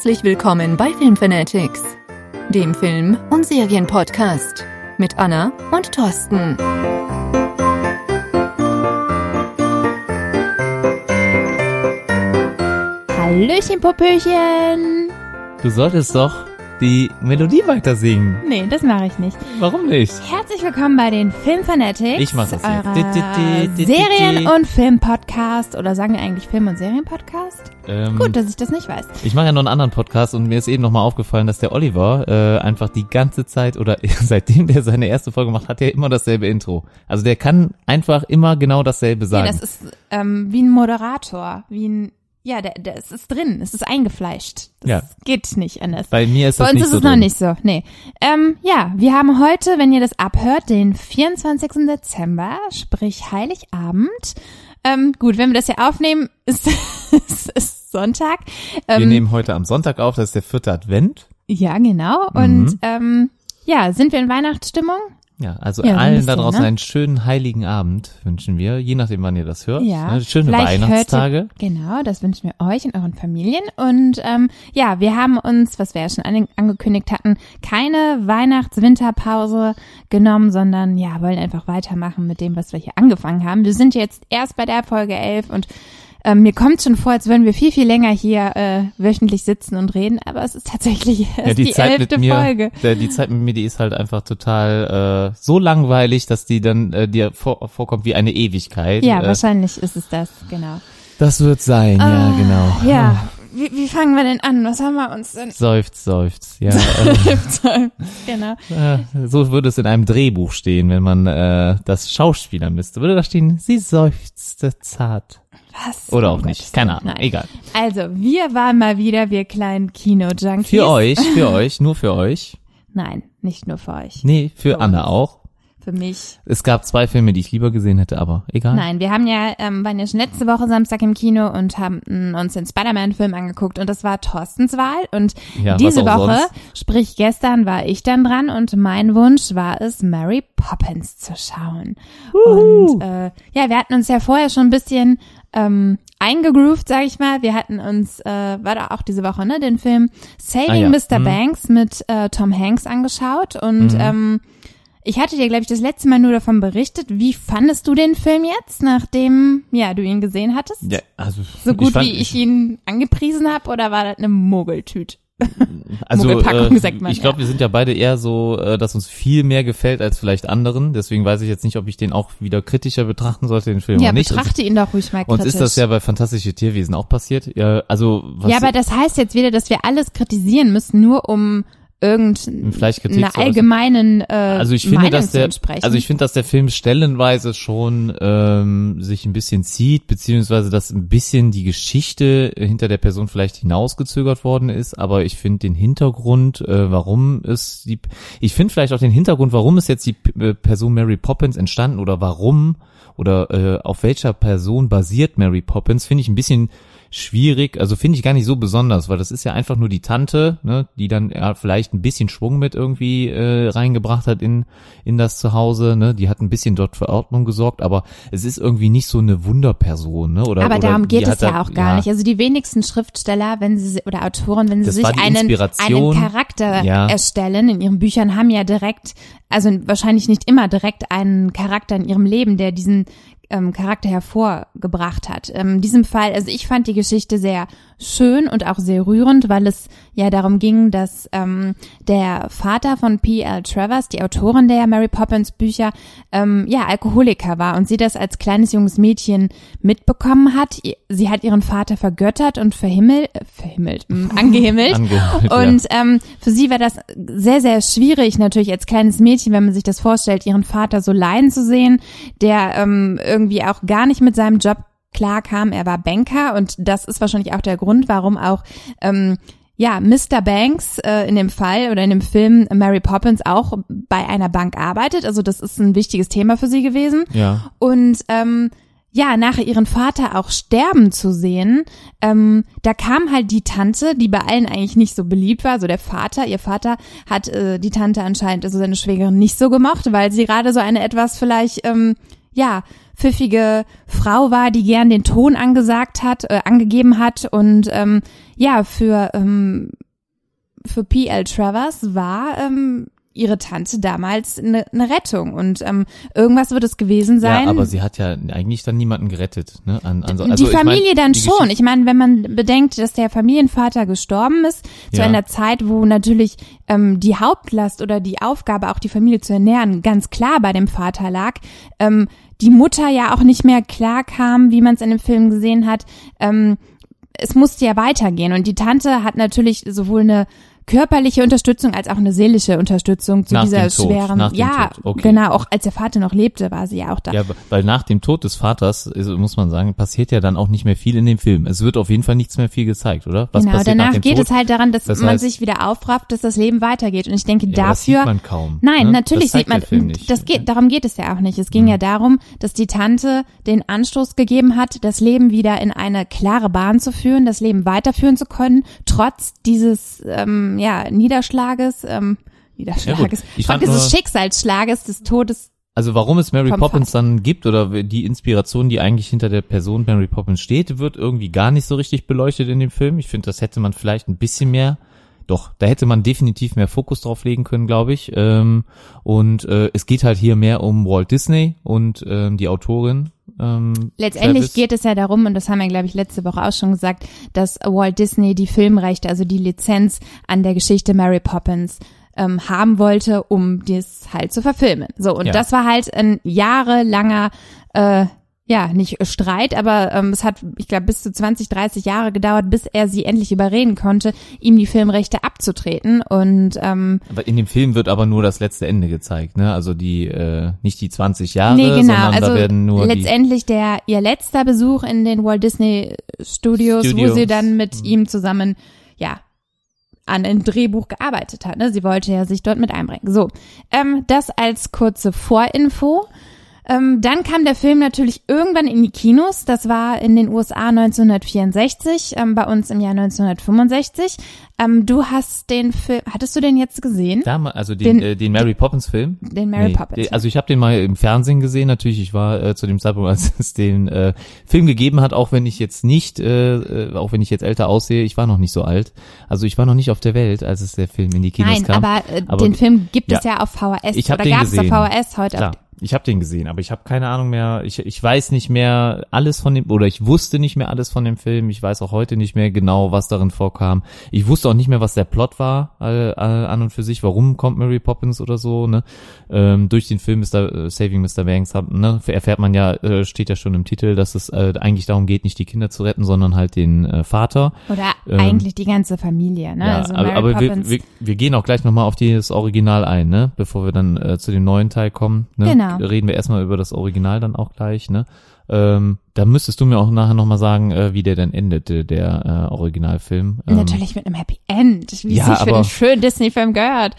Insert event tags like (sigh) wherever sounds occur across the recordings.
Herzlich willkommen bei Filmfanatics, dem Film- und Serienpodcast mit Anna und Thorsten. Hallöchen, Popöchen. Du solltest doch die Melodie weiter singen. Nee, das mache ich nicht. Warum nicht? Herzlich willkommen bei den Filmfanatics. Ich mach das jetzt. Serien- und Filmpodcast. Oder sagen wir eigentlich Film- und Serienpodcast? Ähm, Gut, dass ich das nicht weiß. Ich mache ja noch einen anderen Podcast und mir ist eben nochmal aufgefallen, dass der Oliver äh, einfach die ganze Zeit oder (laughs) seitdem der seine erste Folge macht, hat er immer dasselbe Intro. Also der kann einfach immer genau dasselbe Nee, sagen. das ist ähm, wie ein Moderator, wie ein ja, der, der, es ist drin, es ist eingefleischt. Das Ja. geht nicht anders. Bei mir ist Bei das uns nicht ist so es noch drin. nicht so. Nee. Ähm, ja, wir haben heute, wenn ihr das abhört, den 24. Dezember, sprich Heiligabend. Ähm, gut, wenn wir das hier aufnehmen, (laughs) ist es ist Sonntag. Wir Ähm, nehmen heute am Sonntag auf, das ist der vierte Advent. ja, genau. Mhm. Und ähm, ja, sind wir in Weihnachtsstimmung? Ja, also Ja, allen da draußen ne? einen schönen heiligen Abend wünschen wir, je nachdem wann ihr das hört. Ja. Ne? Schöne Weihnachtstage. Ihr, genau, das wünschen wir euch und euren Familien. Und ähm, ja, wir haben uns, was wir ja schon an, angekündigt hatten, keine Weihnachts-Winterpause genommen, sondern ja, wollen einfach weitermachen mit dem, was wir hier angefangen haben. Wir sind jetzt erst bei der Folge 11 und ähm, mir kommt schon vor, als würden wir viel, viel länger hier äh, wöchentlich sitzen und reden, aber es ist tatsächlich (laughs) erst Ja, die, die, Zeit elfte mir, Folge. Der, die Zeit mit mir, die ist halt einfach total äh, so langweilig, dass die dann äh, dir vor, vorkommt wie eine Ewigkeit. Ja, äh, wahrscheinlich ist es das, genau. das wird sein, ja, Ah, genau. Ja, wie, wie fangen wir denn an? Was haben wir uns denn? Seufzt, seufzt. Ja, äh, genau. äh, so würde es in einem Drehbuch stehen, wenn man äh, das Schauspieler müsste. Würde da stehen, sie seufzte zart. Was? Oder Oh auch Gott, nicht. Keine Ahnung. nein. Egal. Also, wir waren mal wieder, wir kleinen Kino-Junkies. Für euch, (laughs) für euch, nur für euch. Nein, nicht nur für euch. Nee, für Für Anna uns. auch. Für mich. Es gab zwei Filme, die ich lieber gesehen hätte, aber egal. Nein, wir haben ja, ähm, waren ja schon letzte Woche Samstag im Kino und haben mm, uns den Spider-Man-Film angeguckt und das war Thorstens Wahl und Ja, diese Woche, sonst. sprich gestern, war ich dann dran und mein Wunsch war es, Mary Poppins zu schauen. Und äh, ja, wir hatten uns ja vorher schon ein bisschen ähm, eingegroovt, sag ich mal. Wir hatten uns, äh, war da auch diese Woche, ne, den Film Saving Ah, ja. Mr. Mhm. Banks mit äh, Tom Hanks angeschaut und Mhm. ähm, ich hatte dir, glaube ich, das letzte Mal nur davon berichtet. Wie fandest du den Film jetzt, nachdem ja du ihn gesehen hattest? Ja, also so gut fand- wie ich ihn angepriesen habe, oder war das eine Mogeltüte? Also äh, ich glaube, wir sind ja beide eher so, äh, dass uns viel mehr gefällt als vielleicht anderen. Deswegen weiß ich jetzt nicht, ob ich den auch wieder kritischer betrachten sollte, den Film Ja, oder nicht. betrachte ihn doch ruhig mal kritisch. ist das ja bei Fantastische Tierwesen auch passiert. Ja, also was ja, aber das heißt jetzt wieder, dass wir alles kritisieren müssen, nur um irgendeine vielleicht Kritik zu äußern. allgemeinen äh, also ich finde, Meinung dass der, also ich finde, dass der Film stellenweise schon ähm, sich ein bisschen zieht, beziehungsweise dass ein bisschen die Geschichte hinter der Person vielleicht hinausgezögert worden ist. Aber ich finde den Hintergrund, äh, warum es die, ich finde vielleicht auch den Hintergrund, warum ist jetzt die äh, Person Mary Poppins entstanden oder warum oder äh, auf welcher Person basiert Mary Poppins, finde ich ein bisschen schwierig, also finde ich gar nicht so besonders, weil das ist ja einfach nur die Tante, ne, die dann ja vielleicht ein bisschen Schwung mit irgendwie äh, reingebracht hat in in das Zuhause, ne, die hat ein bisschen dort für Ordnung gesorgt, aber es ist irgendwie nicht so eine Wunderperson, ne, oder aber oder darum geht es ja da- auch gar nicht. Also die wenigsten Schriftsteller, wenn sie oder Autoren, wenn sie sich einen, einen. Charakter Ja. erstellen in ihren Büchern, haben ja direkt, also wahrscheinlich nicht immer direkt einen Charakter in ihrem Leben, der diesen ähm, Charakter hervorgebracht hat. Ähm, in diesem Fall, also ich fand die Geschichte sehr schön und auch sehr rührend, weil es ja darum ging, dass ähm, der Vater von P.L. Travers, die Autorin der Mary Poppins Bücher, ähm, ja Alkoholiker war und sie das als kleines junges Mädchen mitbekommen hat. Sie hat ihren Vater vergöttert und verhimmelt, äh, verhimmelt, mm, (laughs) angehimmelt. Angehimmelt, ja. und ähm, für sie war das sehr, sehr schwierig, natürlich als kleines Mädchen, wenn man sich das vorstellt, ihren Vater so leiden zu sehen, der ähm, irgendwie auch gar nicht mit seinem Job klar kam. Er war Banker und das ist wahrscheinlich auch der Grund, warum auch ähm, ja, Mr. Banks äh, in dem Fall oder in dem Film Mary Poppins auch bei einer Bank arbeitet. Also das ist ein wichtiges Thema für sie gewesen. ja. Und ähm, ja, nachher ihren Vater auch sterben zu sehen, ähm, da kam halt die Tante, die bei allen eigentlich nicht so beliebt war, also der Vater, ihr Vater hat äh, die Tante anscheinend, also seine Schwägerin nicht so gemocht, weil sie gerade so eine etwas vielleicht, ähm, ja, pfiffige Frau war, die gern den Ton angesagt hat, äh, angegeben hat und ähm, ja, für ähm, für P.L. Travers war ähm, ihre Tante damals eine, eine Rettung und ähm, irgendwas wird es gewesen sein. Ja, aber sie hat ja eigentlich dann niemanden gerettet. Ne? An, an so, also die Familie ich mein, dann die schon. Ich meine, wenn man bedenkt, dass der Familienvater gestorben ist, zu Ja. einer Zeit, wo natürlich ähm, die Hauptlast oder die Aufgabe, auch die Familie zu ernähren, ganz klar bei dem Vater lag, ähm, die Mutter ja auch nicht mehr klar kam, wie man es in dem Film gesehen hat. Ähm, es musste ja weitergehen und die Tante hat natürlich sowohl eine körperliche Unterstützung als auch eine seelische Unterstützung zu Nach dieser Tod, schweren dem ja Tod, okay. genau auch als der Vater noch lebte war sie ja auch da Ja, weil nach dem Tod des Vaters, ist, muss man sagen, passiert ja dann auch nicht mehr viel in dem Film. Es wird auf jeden Fall nichts mehr viel gezeigt, oder? Was genau, danach geht Tod? es halt daran, dass Das man heißt- sich wieder aufrafft, dass das Leben weitergeht. Und ich denke, Ja, das dafür. sieht man kaum. Nein, ne? natürlich das sieht man. Das geht, darum geht es ja auch nicht. Es ging ja darum, dass die Tante den Anstoß gegeben hat, das Leben wieder in eine klare Bahn zu führen, das Leben weiterführen zu können, trotz dieses ähm, ja, Niederschlages, ähm, Niederschlages, Ich trotz fand dieses Schicksalsschlages des Todes. Also warum es Mary Poppins dann gibt oder die Inspiration, die eigentlich hinter der Person Mary Poppins steht, wird irgendwie gar nicht so richtig beleuchtet in dem Film. Ich finde, das hätte man vielleicht ein bisschen mehr, doch, da hätte man definitiv mehr Fokus drauf legen können, glaube ich. Ähm, und äh, es geht halt hier mehr um Walt Disney und ähm, die Autorin. Ähm, Letztendlich Travis. geht es ja darum, und das haben wir, glaube ich, letzte Woche auch schon gesagt, dass Walt Disney die Filmrechte, also die Lizenz an der Geschichte Mary Poppins ähm, haben wollte, um das halt zu verfilmen. So, und Ja. das war halt ein jahrelanger, äh, ja, nicht Streit, aber ähm, es hat, ich glaube, bis zu 20, 30 Jahre gedauert, bis er sie endlich überreden konnte, ihm die Filmrechte abzutreten. Und ähm, Aber in dem Film wird aber nur das letzte Ende gezeigt, ne? Also die, äh, nicht die 20 Jahre, nee, genau, sondern also da werden nur letztendlich der ihr letzter Besuch in den Walt Disney Studios, wo Studios. sie dann mit Mhm. ihm zusammen, ja, an einem Drehbuch gearbeitet hat. Ne? Sie wollte ja sich dort mit einbringen. So, ähm, das als kurze Vorinfo. Ähm, dann kam der Film natürlich irgendwann in die Kinos. Das war in den USA 1964, ähm, bei uns im Jahr 1965. Ähm, du hast den Film, hattest du den jetzt gesehen? Damals, also den, Den- äh, den Mary Poppins Film. Den Mary Nee, Poppins. den- Also ich habe den mal im Fernsehen gesehen, natürlich. Ich war äh, zu dem Zeitpunkt, (laughs) als es den äh, Film gegeben hat, auch wenn ich jetzt nicht, äh, äh, auch wenn ich jetzt älter aussehe, ich war noch nicht so alt. Also ich war noch nicht auf der Welt, als es der Film in die Kinos Nein, kam. aber, äh, Aber- den Film gibt es ja. ja auf VHS Ich hab oder den gab es auf gesehen. VHS heute. Klar, ich habe den gesehen, aber ich habe keine Ahnung mehr. Ich, ich weiß nicht mehr alles von dem, oder ich wusste nicht mehr alles von dem Film. Ich weiß auch heute nicht mehr genau, was darin vorkam. Ich wusste auch nicht mehr, was der Plot war äh, an und für sich. Warum kommt Mary Poppins oder so? Ne? Ähm, durch den Film Mr. Äh, Saving Mr. Banks hab, ne, erfährt man ja, äh, steht ja schon im Titel, dass es äh, eigentlich darum geht, nicht die Kinder zu retten, sondern halt den äh, Vater. Oder Ähm, eigentlich die ganze Familie, ne? Ja, also aber, Mary aber wir, wir, wir gehen auch gleich nochmal auf das Original ein, ne? Bevor wir dann äh, zu dem neuen Teil kommen. Ne? Genau. Reden wir erstmal über das Original dann auch gleich, ne? Ähm, da müsstest du mir auch nachher nochmal sagen, äh, wie der denn endete, der äh, Originalfilm. Ähm, Natürlich mit einem Happy End, wie Ja, es sich für aber- einen schönen Disney-Film gehört.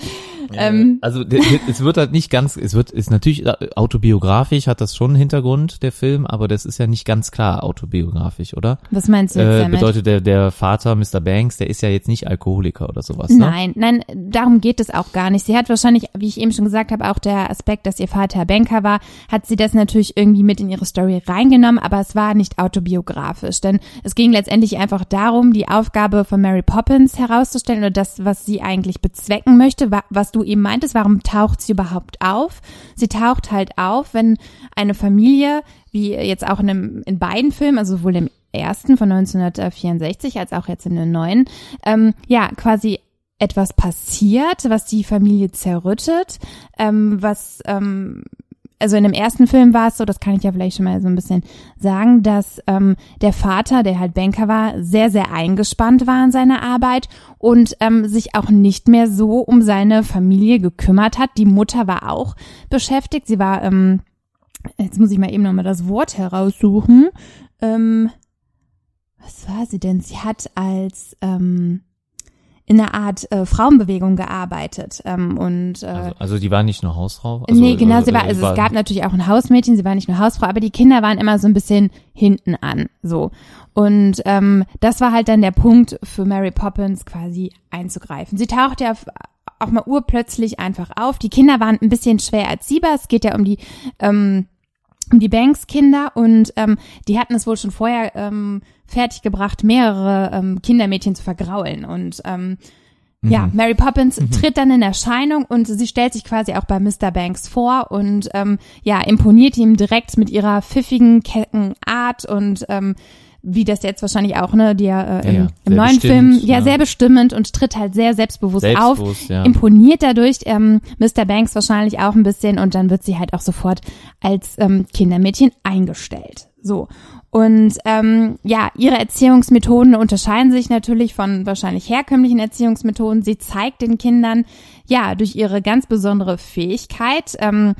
ähm, Also es wird halt nicht ganz, es wird ist natürlich äh, autobiografisch, hat das schon einen Hintergrund der Film, aber das ist ja nicht ganz klar autobiografisch, oder? was meinst du jetzt Äh, damit? bedeutet der der Vater Mr. Banks, der ist ja jetzt nicht Alkoholiker oder sowas, ne? Nein, nein, darum geht es auch gar nicht. Sie hat wahrscheinlich, wie ich eben schon gesagt habe, auch der Aspekt, dass ihr Vater Banker war, hat sie das natürlich irgendwie mit in ihre Story reingenommen, aber es war nicht autobiografisch, denn es ging letztendlich einfach darum, die Aufgabe von Mary Poppins herauszustellen oder das, was sie eigentlich bezwecken möchte, wa- was du eben meintest, warum taucht sie überhaupt auf? Sie taucht halt auf, wenn eine Familie, wie jetzt auch in, einem, in beiden Filmen, also sowohl im ersten von 1964 als auch jetzt in den neuen, ähm, ja, quasi etwas passiert, was die Familie zerrüttet, ähm, was ähm, also in dem ersten Film war es so, das kann ich ja vielleicht schon mal so ein bisschen sagen, dass ähm, der Vater, der halt Banker war, sehr, sehr eingespannt war in seiner Arbeit und ähm, sich auch nicht mehr so um seine Familie gekümmert hat. Die Mutter war auch beschäftigt. Sie war, ähm, jetzt muss ich mal eben nochmal das Wort heraussuchen. Ähm, was war sie denn? Sie hat als ähm, in einer Art äh, Frauenbewegung gearbeitet ähm, und äh, Also, also die war nicht nur Hausfrau? Also, nee, genau, äh, sie war, also es gab natürlich auch ein Hausmädchen, sie war nicht nur Hausfrau, aber die Kinder waren immer so ein bisschen hinten an, so. Und ähm, das war halt dann der Punkt für Mary Poppins quasi einzugreifen. Sie tauchte ja auch mal urplötzlich einfach auf. Die Kinder waren ein bisschen schwer erziehbar. Es geht ja um die ähm, die Banks-Kinder und ähm, die hatten es wohl schon vorher ähm, fertiggebracht, mehrere ähm, Kindermädchen zu vergraulen und ähm, ja, Mhm. Mary Poppins tritt dann in Erscheinung und sie stellt sich quasi auch bei Mr. Banks vor und ähm, ja, imponiert ihm direkt mit ihrer pfiffigen, kecken Art und ähm, wie das jetzt wahrscheinlich auch, ne, die ja, äh, im, Ja, ja, im neuen Film, ja, ja. sehr bestimmend und tritt halt sehr selbstbewusst, auf, Selbstbewusst, ja. imponiert dadurch ähm, Mr. Banks wahrscheinlich auch ein bisschen und dann wird sie halt auch sofort als ähm, Kindermädchen eingestellt. So. Und ähm, ja, ihre Erziehungsmethoden unterscheiden sich natürlich von wahrscheinlich herkömmlichen Erziehungsmethoden. Sie zeigt den Kindern ja durch ihre ganz besondere Fähigkeit, ähm,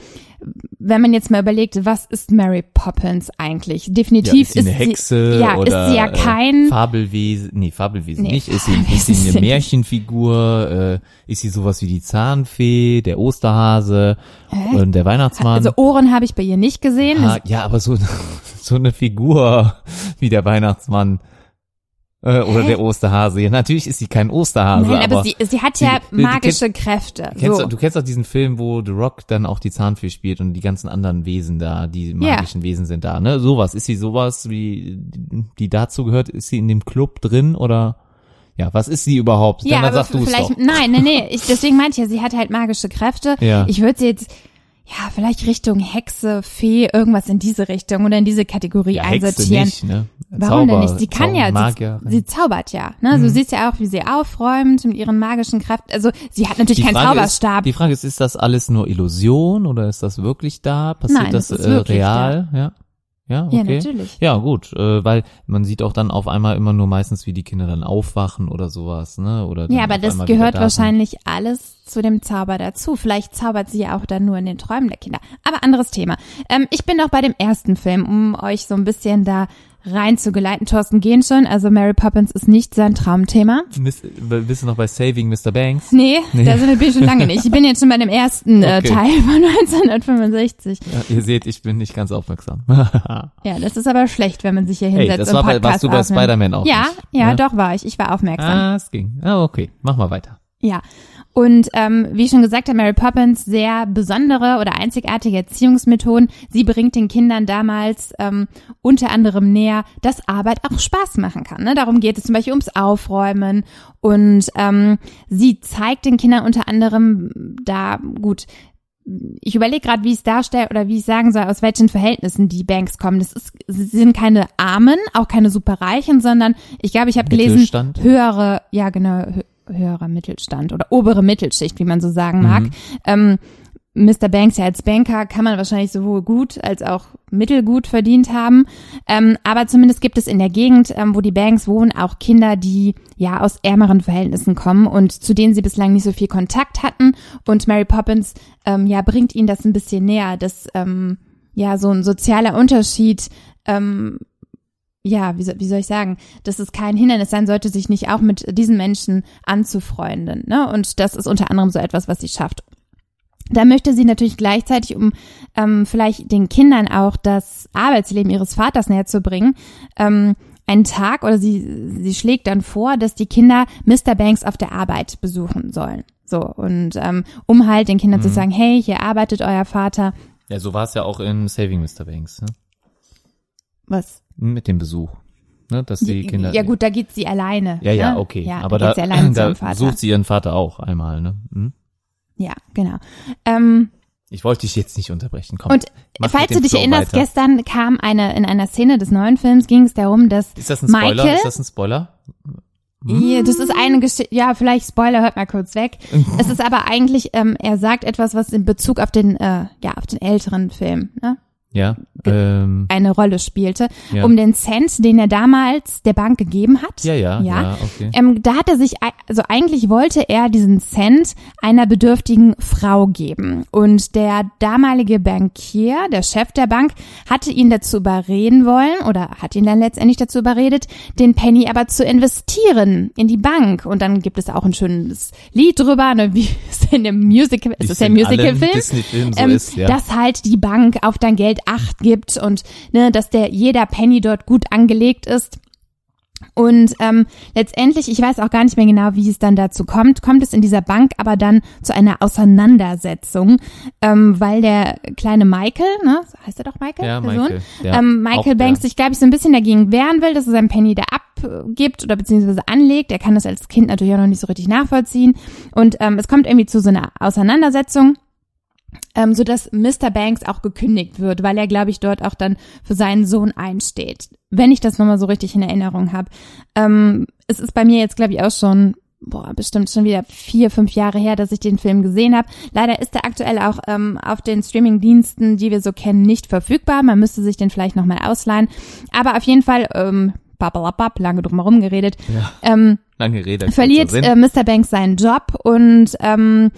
wenn man jetzt mal überlegt, was ist Mary Poppins eigentlich? Ja, Definitiv ist sie eine Hexe ja, oder ist sie ja kein äh, Fabelwesen, nee, Fabelwesen Nee, nicht, ist sie, ist sie ist sie eine. Märchenfigur, äh, ist sie sowas wie die Zahnfee, der Osterhase und der Weihnachtsmann? also Ohren habe ich bei ihr nicht gesehen. Ah, ja, aber so, (laughs) so eine Figur wie der Weihnachtsmann äh, oder Hä? der Osterhase. Ja, natürlich ist sie kein Osterhase, Nein, aber, aber sie, sie hat ja die- magische Kräfte. Kennst so. du, du kennst doch diesen Film, wo The Rock dann auch die Zahnfee spielt und die ganzen anderen Wesen da, die magischen Wesen sind da, ne? Sowas. Ist sie sowas, wie, die dazu gehört? Ist sie in dem Club drin oder? Ja, was ist sie überhaupt? Ja, dann aber sag du es vielleicht, doch. nein, nein, nee, ich, deswegen meinte ich ja, sie hat halt magische Kräfte. Ja. Ich würde sie jetzt, ja, vielleicht Richtung Hexe, Fee, irgendwas in diese Richtung oder in diese Kategorie Ja, Hexe einsortieren. nicht, ne? Warum Zauber, denn nicht? Sie kann ja, sie, sie zaubert ja. Ne? Mhm. Du siehst ja auch, wie sie aufräumt mit ihren magischen Kräften. Also sie hat natürlich Die keinen Frage Zauberstab. Ist, die Frage ist, ist das alles nur Illusion oder ist das wirklich da? Passiert Nein, das, das äh, real? Ja. Ja, okay. ja, natürlich. Ja, gut, äh, weil man sieht auch dann auf einmal immer nur meistens, wie die Kinder dann aufwachen oder sowas, ne? Oder Ja, aber das gehört da sind. wahrscheinlich alles zu dem Zauber dazu. Vielleicht zaubert sie ja auch dann nur in den Träumen der Kinder. Aber anderes Thema. Ähm, ich bin noch bei dem ersten Film, um euch so ein bisschen da rein zu geleiten. Thorsten gehen schon, also Mary Poppins ist nicht sein Traumthema. Miss- Bist du noch bei Saving Mr. Banks? Nee, Nee. da sind wir (laughs) schon lange nicht. Ich bin jetzt schon bei dem ersten äh, Okay. Teil von (laughs) 1965. Ja, ihr seht, ich bin nicht ganz aufmerksam. (laughs) Ja, das ist aber schlecht, wenn man sich hier hey, hinsetzt das und war bei, Podcast warst du bei. Spider-Man auch Ja, nicht? ja, ne? doch war ich. Ich war aufmerksam. Ah, es ging. Ah, okay. Mach mal weiter. Ja. Und ähm, wie schon gesagt hat Mary Poppins sehr besondere oder einzigartige Erziehungsmethoden. Sie bringt den Kindern damals ähm, unter anderem näher, dass Arbeit auch Spaß machen kann. Ne? Darum geht es zum Beispiel ums Aufräumen. Und ähm, sie zeigt den Kindern unter anderem da gut. Ich überlege gerade, wie ich es darstelle oder wie ich sagen soll, aus welchen Verhältnissen die Banks kommen. Das ist, sie sind keine Armen, auch keine Superreichen, sondern ich glaube, ich habe gelesen, höhere, ja genau, höherer Mittelstand oder obere Mittelschicht, wie man so sagen mag. Ähm, Mr. Banks ja als Banker kann man wahrscheinlich sowohl gut als auch mittelgut verdient haben. Ähm, aber zumindest gibt es in der Gegend, ähm, wo die Banks wohnen, auch Kinder, die ja aus ärmeren Verhältnissen kommen und zu denen sie bislang nicht so viel Kontakt hatten. Und Mary Poppins ähm, ja bringt ihnen das ein bisschen näher, dass ähm, ja so ein sozialer Unterschied ähm, ja, wie soll, wie soll ich sagen, dass es kein Hindernis sein sollte, sich nicht auch mit diesen Menschen anzufreunden. Ne? Und das ist unter anderem so etwas, was sie schafft. Da möchte sie natürlich gleichzeitig, um ähm, vielleicht den Kindern auch das Arbeitsleben ihres Vaters näher zu bringen, ähm, einen Tag oder sie, sie schlägt dann vor, dass die Kinder Mr. Banks auf der Arbeit besuchen sollen. So, und ähm, um halt den Kindern zu sagen, hey, hier arbeitet euer Vater. Ja, so war es ja auch in Saving Mr. Banks, ne? Was? Mit dem Besuch. Ne? Dass die Kinder. ja gut, da geht sie alleine. Ja, ja, ne? okay. Ja, Aber da, da, geht sie alleine (clears throat) da zum Vater. sucht sie ihren Vater auch einmal, ne? Hm? Ja, genau. Ähm, Ich wollte dich jetzt nicht unterbrechen. Komm. und falls du dich Flow erinnerst, weiter. gestern kam eine, in einer Szene des neuen Films ging es darum, dass Ist das ein Spoiler? Michael, Ist das ein Spoiler? Ja, das ist eine Geschichte, ja, vielleicht Spoiler, hört mal kurz weg. (laughs) es ist aber eigentlich, ähm, er sagt etwas, was in Bezug auf den, äh, ja, auf den älteren Film, ne? Ja. Ähm, eine Rolle spielte, Ja. um den Cent, den er damals der Bank gegeben hat. ja, ja, ja, Ja. okay. Ähm, da hat er sich, also eigentlich wollte er diesen Cent einer bedürftigen Frau geben. Und der damalige Bankier, der Chef der Bank, hatte ihn dazu überreden wollen oder hat ihn dann letztendlich dazu überredet, den Penny aber zu investieren in die Bank. Und dann gibt es auch ein schönes Lied drüber, ne, wie (laughs) es in dem Musical, es ist ja ein Musicalfilm so ähm, ist, ja. dass halt die Bank auf dein Geld Acht gibt und ne, dass der jeder Penny dort gut angelegt ist. Und ähm, letztendlich, ich weiß auch gar nicht mehr genau, wie es dann dazu kommt, kommt es in dieser Bank aber dann zu einer Auseinandersetzung, ähm, weil der kleine Michael, ne, heißt er doch Michael? Ja, der Sohn? Michael. Ja, ähm, Michael auch Banks sich, glaube ich, so ein bisschen dagegen wehren will, dass er sein Penny da abgibt oder beziehungsweise anlegt. Er kann das als Kind natürlich auch noch nicht so richtig nachvollziehen. Und ähm, es kommt irgendwie zu so einer Auseinandersetzung ähm, so dass Mr. Banks auch gekündigt wird, weil er, glaube ich, dort auch dann für seinen Sohn einsteht. Wenn ich das nochmal so richtig in Erinnerung habe. Ähm, es ist bei mir jetzt, glaube ich, auch schon boah, bestimmt schon wieder vier, fünf Jahre her, dass ich den Film gesehen habe. Leider ist er aktuell auch ähm, auf den Streaming-Diensten, die wir so kennen, nicht verfügbar. Man müsste sich den vielleicht nochmal ausleihen. Aber auf jeden Fall, ähm, bababab, lange drum herum geredet, Ja, ähm, lange Rede. verliert äh, Mr. Banks seinen Job und ähm,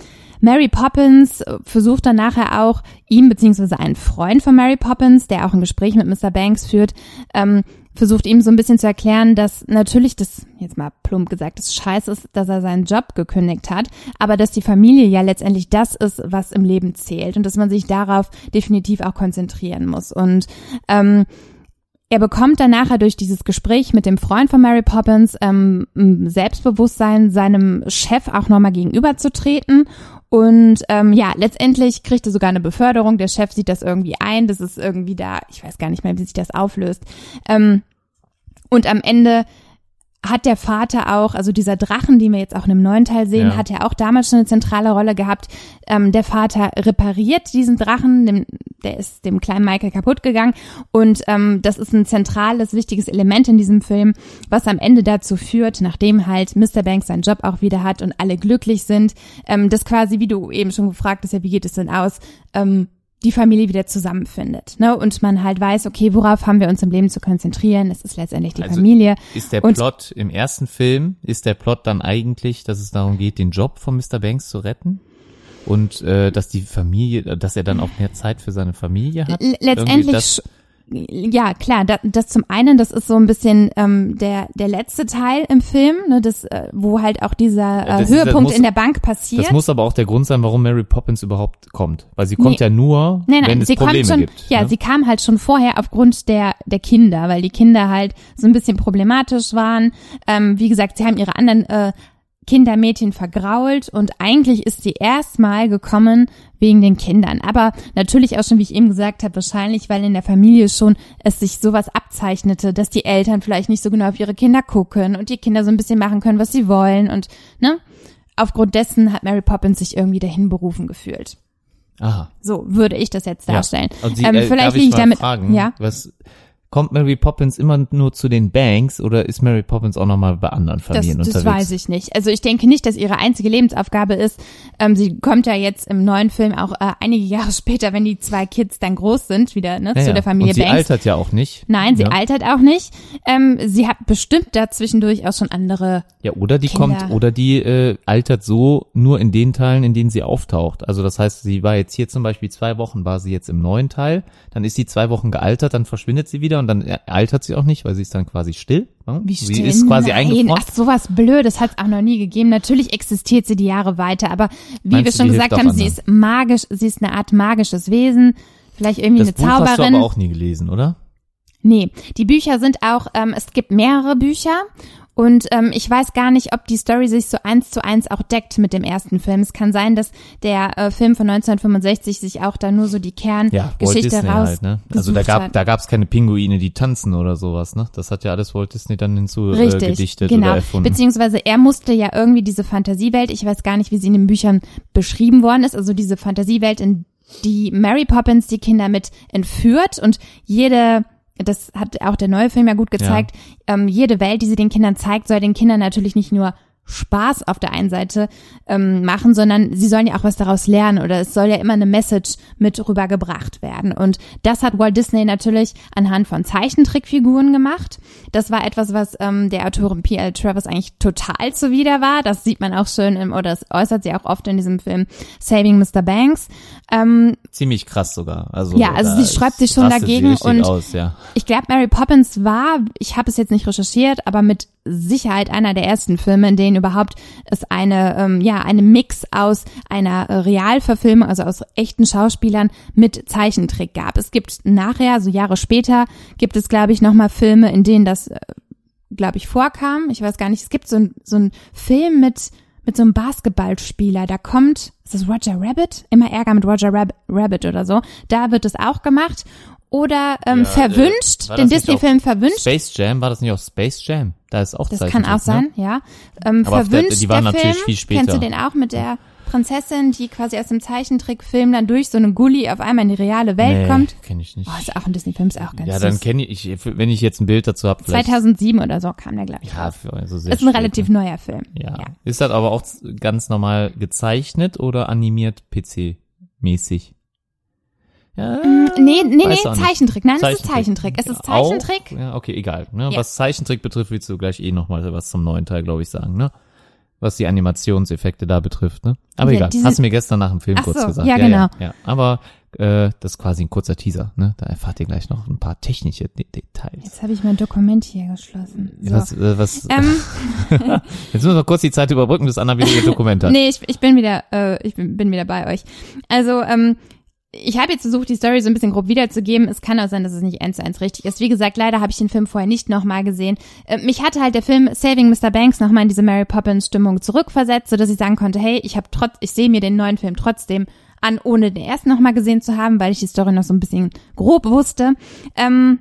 Mary Poppins äh, versucht dann nachher auch ihm beziehungsweise einen Freund von Mary Poppins, der auch ein Gespräch mit Mr. Banks führt, ähm, versucht ihm so ein bisschen zu erklären, dass natürlich das, jetzt mal plump gesagt, das scheiße ist, dass er seinen Job gekündigt hat, aber dass die Familie ja letztendlich das ist, was im Leben zählt und dass man sich darauf definitiv auch konzentrieren muss. Und ähm, er bekommt dann nachher durch dieses Gespräch mit dem Freund von Mary Poppins ähm, ein Selbstbewusstsein, seinem Chef auch nochmal gegenüberzutreten. Und ähm, ja, letztendlich kriegt er sogar eine Beförderung. Der Chef sieht das irgendwie ein. Das ist irgendwie da, ich weiß gar nicht mehr, wie sich das auflöst. Ähm, und am Ende hat der Vater auch, also dieser Drachen, den wir jetzt auch in dem neuen Teil sehen, Ja. hat er auch damals schon eine zentrale Rolle gehabt. Ähm, der Vater repariert diesen Drachen, dem, der ist dem kleinen Michael kaputt gegangen und ähm, das ist ein zentrales, wichtiges Element in diesem Film, was am Ende dazu führt, nachdem halt Mr. Banks seinen Job auch wieder hat und alle glücklich sind, ähm, das quasi, wie du eben schon gefragt hast, ja, wie geht es denn aus, ähm, die Familie wieder zusammenfindet. Ne? Und man halt weiß, okay, worauf haben wir uns im Leben zu konzentrieren? Es ist letztendlich die Also Familie. Ist der Und- Plot im ersten Film, ist der Plot dann eigentlich, dass es darum geht, den Job von Mr. Banks zu retten? Und äh, dass die Familie, dass er dann auch mehr Zeit für seine Familie hat? Letztendlich ja klar das, das zum einen das ist so ein bisschen ähm, der der letzte Teil im Film ne, das äh, wo halt auch dieser äh, Das Höhepunkt muss- in der Bank passiert Das muss aber auch der Grund sein, warum Mary Poppins überhaupt kommt. Weil sie kommt Nee. ja nur, Nein, nein, wenn es sie Probleme kam schon, gibt. ja, ne? sie kam halt schon vorher aufgrund der, der Kinder, weil die Kinder halt so ein bisschen problematisch waren. Ähm, wie gesagt, sie haben ihre anderen äh, Kindermädchen vergrault und eigentlich ist sie erstmal gekommen wegen den Kindern. Aber natürlich auch schon, wie ich eben gesagt habe, wahrscheinlich, weil in der Familie schon es sich sowas abzeichnete, dass die Eltern vielleicht nicht so genau auf ihre Kinder gucken und die Kinder so ein bisschen machen können, was sie wollen und, ne? Aufgrund dessen hat Mary Poppins sich irgendwie dahin berufen gefühlt. Aha. So würde ich das jetzt Ja. darstellen. Und sie, ähm, äh, vielleicht darf liege ich mal damit. fragen, ja. was kommt Mary Poppins immer nur zu den Banks oder ist Mary Poppins auch nochmal bei anderen Das, Familien das unterwegs? weiß ich nicht. Also ich denke nicht, dass ihre einzige Lebensaufgabe ist. Ähm, sie kommt ja jetzt im neuen Film auch äh, einige Jahre (laughs) später, wenn die zwei Kids dann groß sind, wieder ne, Ja, zu ja. der Familie Und sie Banks. altert ja auch nicht. Nein, sie ja. altert auch nicht. Ähm, sie hat bestimmt da zwischendurch auch schon andere. Ja, oder die Kinder. kommt, oder die äh, altert so nur in den Teilen, in denen sie auftaucht. Also das heißt, sie war jetzt hier zum Beispiel zwei Wochen, war sie jetzt im neuen Teil, dann ist sie zwei Wochen gealtert, dann verschwindet sie wieder und dann altert sie auch nicht, weil sie ist dann quasi still. Ne? Wie sie still? ist quasi Nein, eingefroren. Ach, sowas Blödes hat es auch noch nie gegeben. Natürlich existiert sie die Jahre weiter, aber wie Meinst wir schon gesagt haben, auch sie anderen? ist magisch, sie ist eine Art magisches Wesen. Vielleicht irgendwie Das eine Buch hast du Zauberin. aber auch nie gelesen, oder? Nee, die Bücher sind auch, ähm, es gibt mehrere Bücher und ähm, ich weiß gar nicht, ob die Story sich so eins zu eins auch deckt mit dem ersten Film. Es kann sein, dass der äh, Film von 1965 sich auch da nur so die Ja, Kerngeschichte Disney raus. halt, ne? Also da gab hat. da gab's keine Pinguine, die tanzen oder sowas, ne? Das hat ja alles Walt Disney dann hinzu äh, Richtig, gedichtet genau. oder erfunden. Beziehungsweise er musste ja irgendwie diese Fantasiewelt, ich weiß gar nicht, wie sie in den Büchern beschrieben worden ist, also diese Fantasiewelt, in die Mary Poppins die Kinder mit entführt und jede das hat auch der neue Film ja gut gezeigt, ähm, jede Welt, die sie den Kindern zeigt, soll den Kindern natürlich nicht nur Spaß auf der einen Seite ähm, machen, sondern sie sollen ja auch was daraus lernen oder es soll ja immer eine Message mit rübergebracht werden. Und das hat Walt Disney natürlich anhand von Zeichentrickfiguren gemacht. Das war etwas, was ähm, der Autorin P.L. Travers eigentlich total zuwider war. Das sieht man auch schön im, oder das äußert sie auch oft in diesem Film Saving Mr. Banks. Ähm, Ziemlich krass sogar. Also Ja, also sie sträubt sich schon dagegen und- aus, ja. ich glaube, Mary Poppins war, ich habe es jetzt nicht recherchiert, aber mit Sicherheit einer der ersten Filme, in denen überhaupt es eine, ähm, ja, eine Mix aus einer äh, Realverfilmung, also aus echten Schauspielern mit Zeichentrick gab. Es gibt nachher, so Jahre später, gibt es, glaube ich, nochmal Filme, in denen das äh, glaube ich, vorkam. Ich weiß gar nicht, es gibt so ein, so ein Film mit, mit so einem Basketballspieler. Da kommt, ist das Roger Rabbit? Immer Ärger mit Roger Rab Rabbit oder so. Da wird es auch gemacht. Oder ähm, Ja, Verwünscht, äh, den Disney-Film Verwünscht. Space Jam, war das nicht auch Space Jam? Da ist auch Das kann Zeichentrick, auch sein, Ne? ja. Ähm, Aber auf der- Verwünscht, die waren der natürlich Film, viel später. Kennst du den auch mit der Prinzessin, die quasi aus dem Zeichentrickfilm dann durch so einen Gully auf einmal in die reale Welt Nee, kommt? kenn ich nicht. Oh, ist auch ein Disney-Film, ist auch ganz ja, dann kenne ich, ich, wenn ich jetzt ein Bild dazu habe, vielleicht. 2007 oder so kam der, glaube ich. ja, für, also sehr ist ein spät, relativ ne? neuer Film. Ja. Ist das aber auch ganz normal gezeichnet oder animiert PC-mäßig? Ja, Nee, nee, nee, auch nicht. Zeichentrick. Nein, es ist Zeichentrick. Es ist Auch? Zeichentrick. Ja, okay, egal. Ne? Ja. Was Zeichentrick betrifft, willst du gleich eh nochmal was zum neuen Teil, glaube ich, sagen, ne? Was die Animationseffekte da betrifft, ne? Aber Ja, egal, diese- hast du mir gestern nach dem Film kurz so, gesagt. ja, Ja, genau. ja. Aber äh, das ist quasi ein kurzer Teaser, ne? Da erfahrt ihr gleich noch ein paar technische De Details. Jetzt habe ich mein Dokument hier geschlossen. So. Was, äh, was, Ähm, (laughs) (laughs) jetzt müssen wir kurz die Zeit überbrücken, bis Anna wieder ihr Dokument hat. nee, ich, ich bin wieder, äh, ich bin, bin wieder bei euch. Also, ähm, ich habe jetzt versucht, die Story so ein bisschen grob wiederzugeben. Es kann auch sein, dass es nicht eins zu eins richtig ist. Wie gesagt, leider habe ich den Film vorher nicht nochmal gesehen. Äh, mich hatte halt der Film Saving Mr. Banks nochmal in diese Mary Poppins Stimmung zurückversetzt, sodass ich sagen konnte, hey, ich habe trotz, ich sehe mir den neuen Film trotzdem an, ohne den ersten nochmal gesehen zu haben, weil ich die Story noch so ein bisschen grob wusste. Ähm,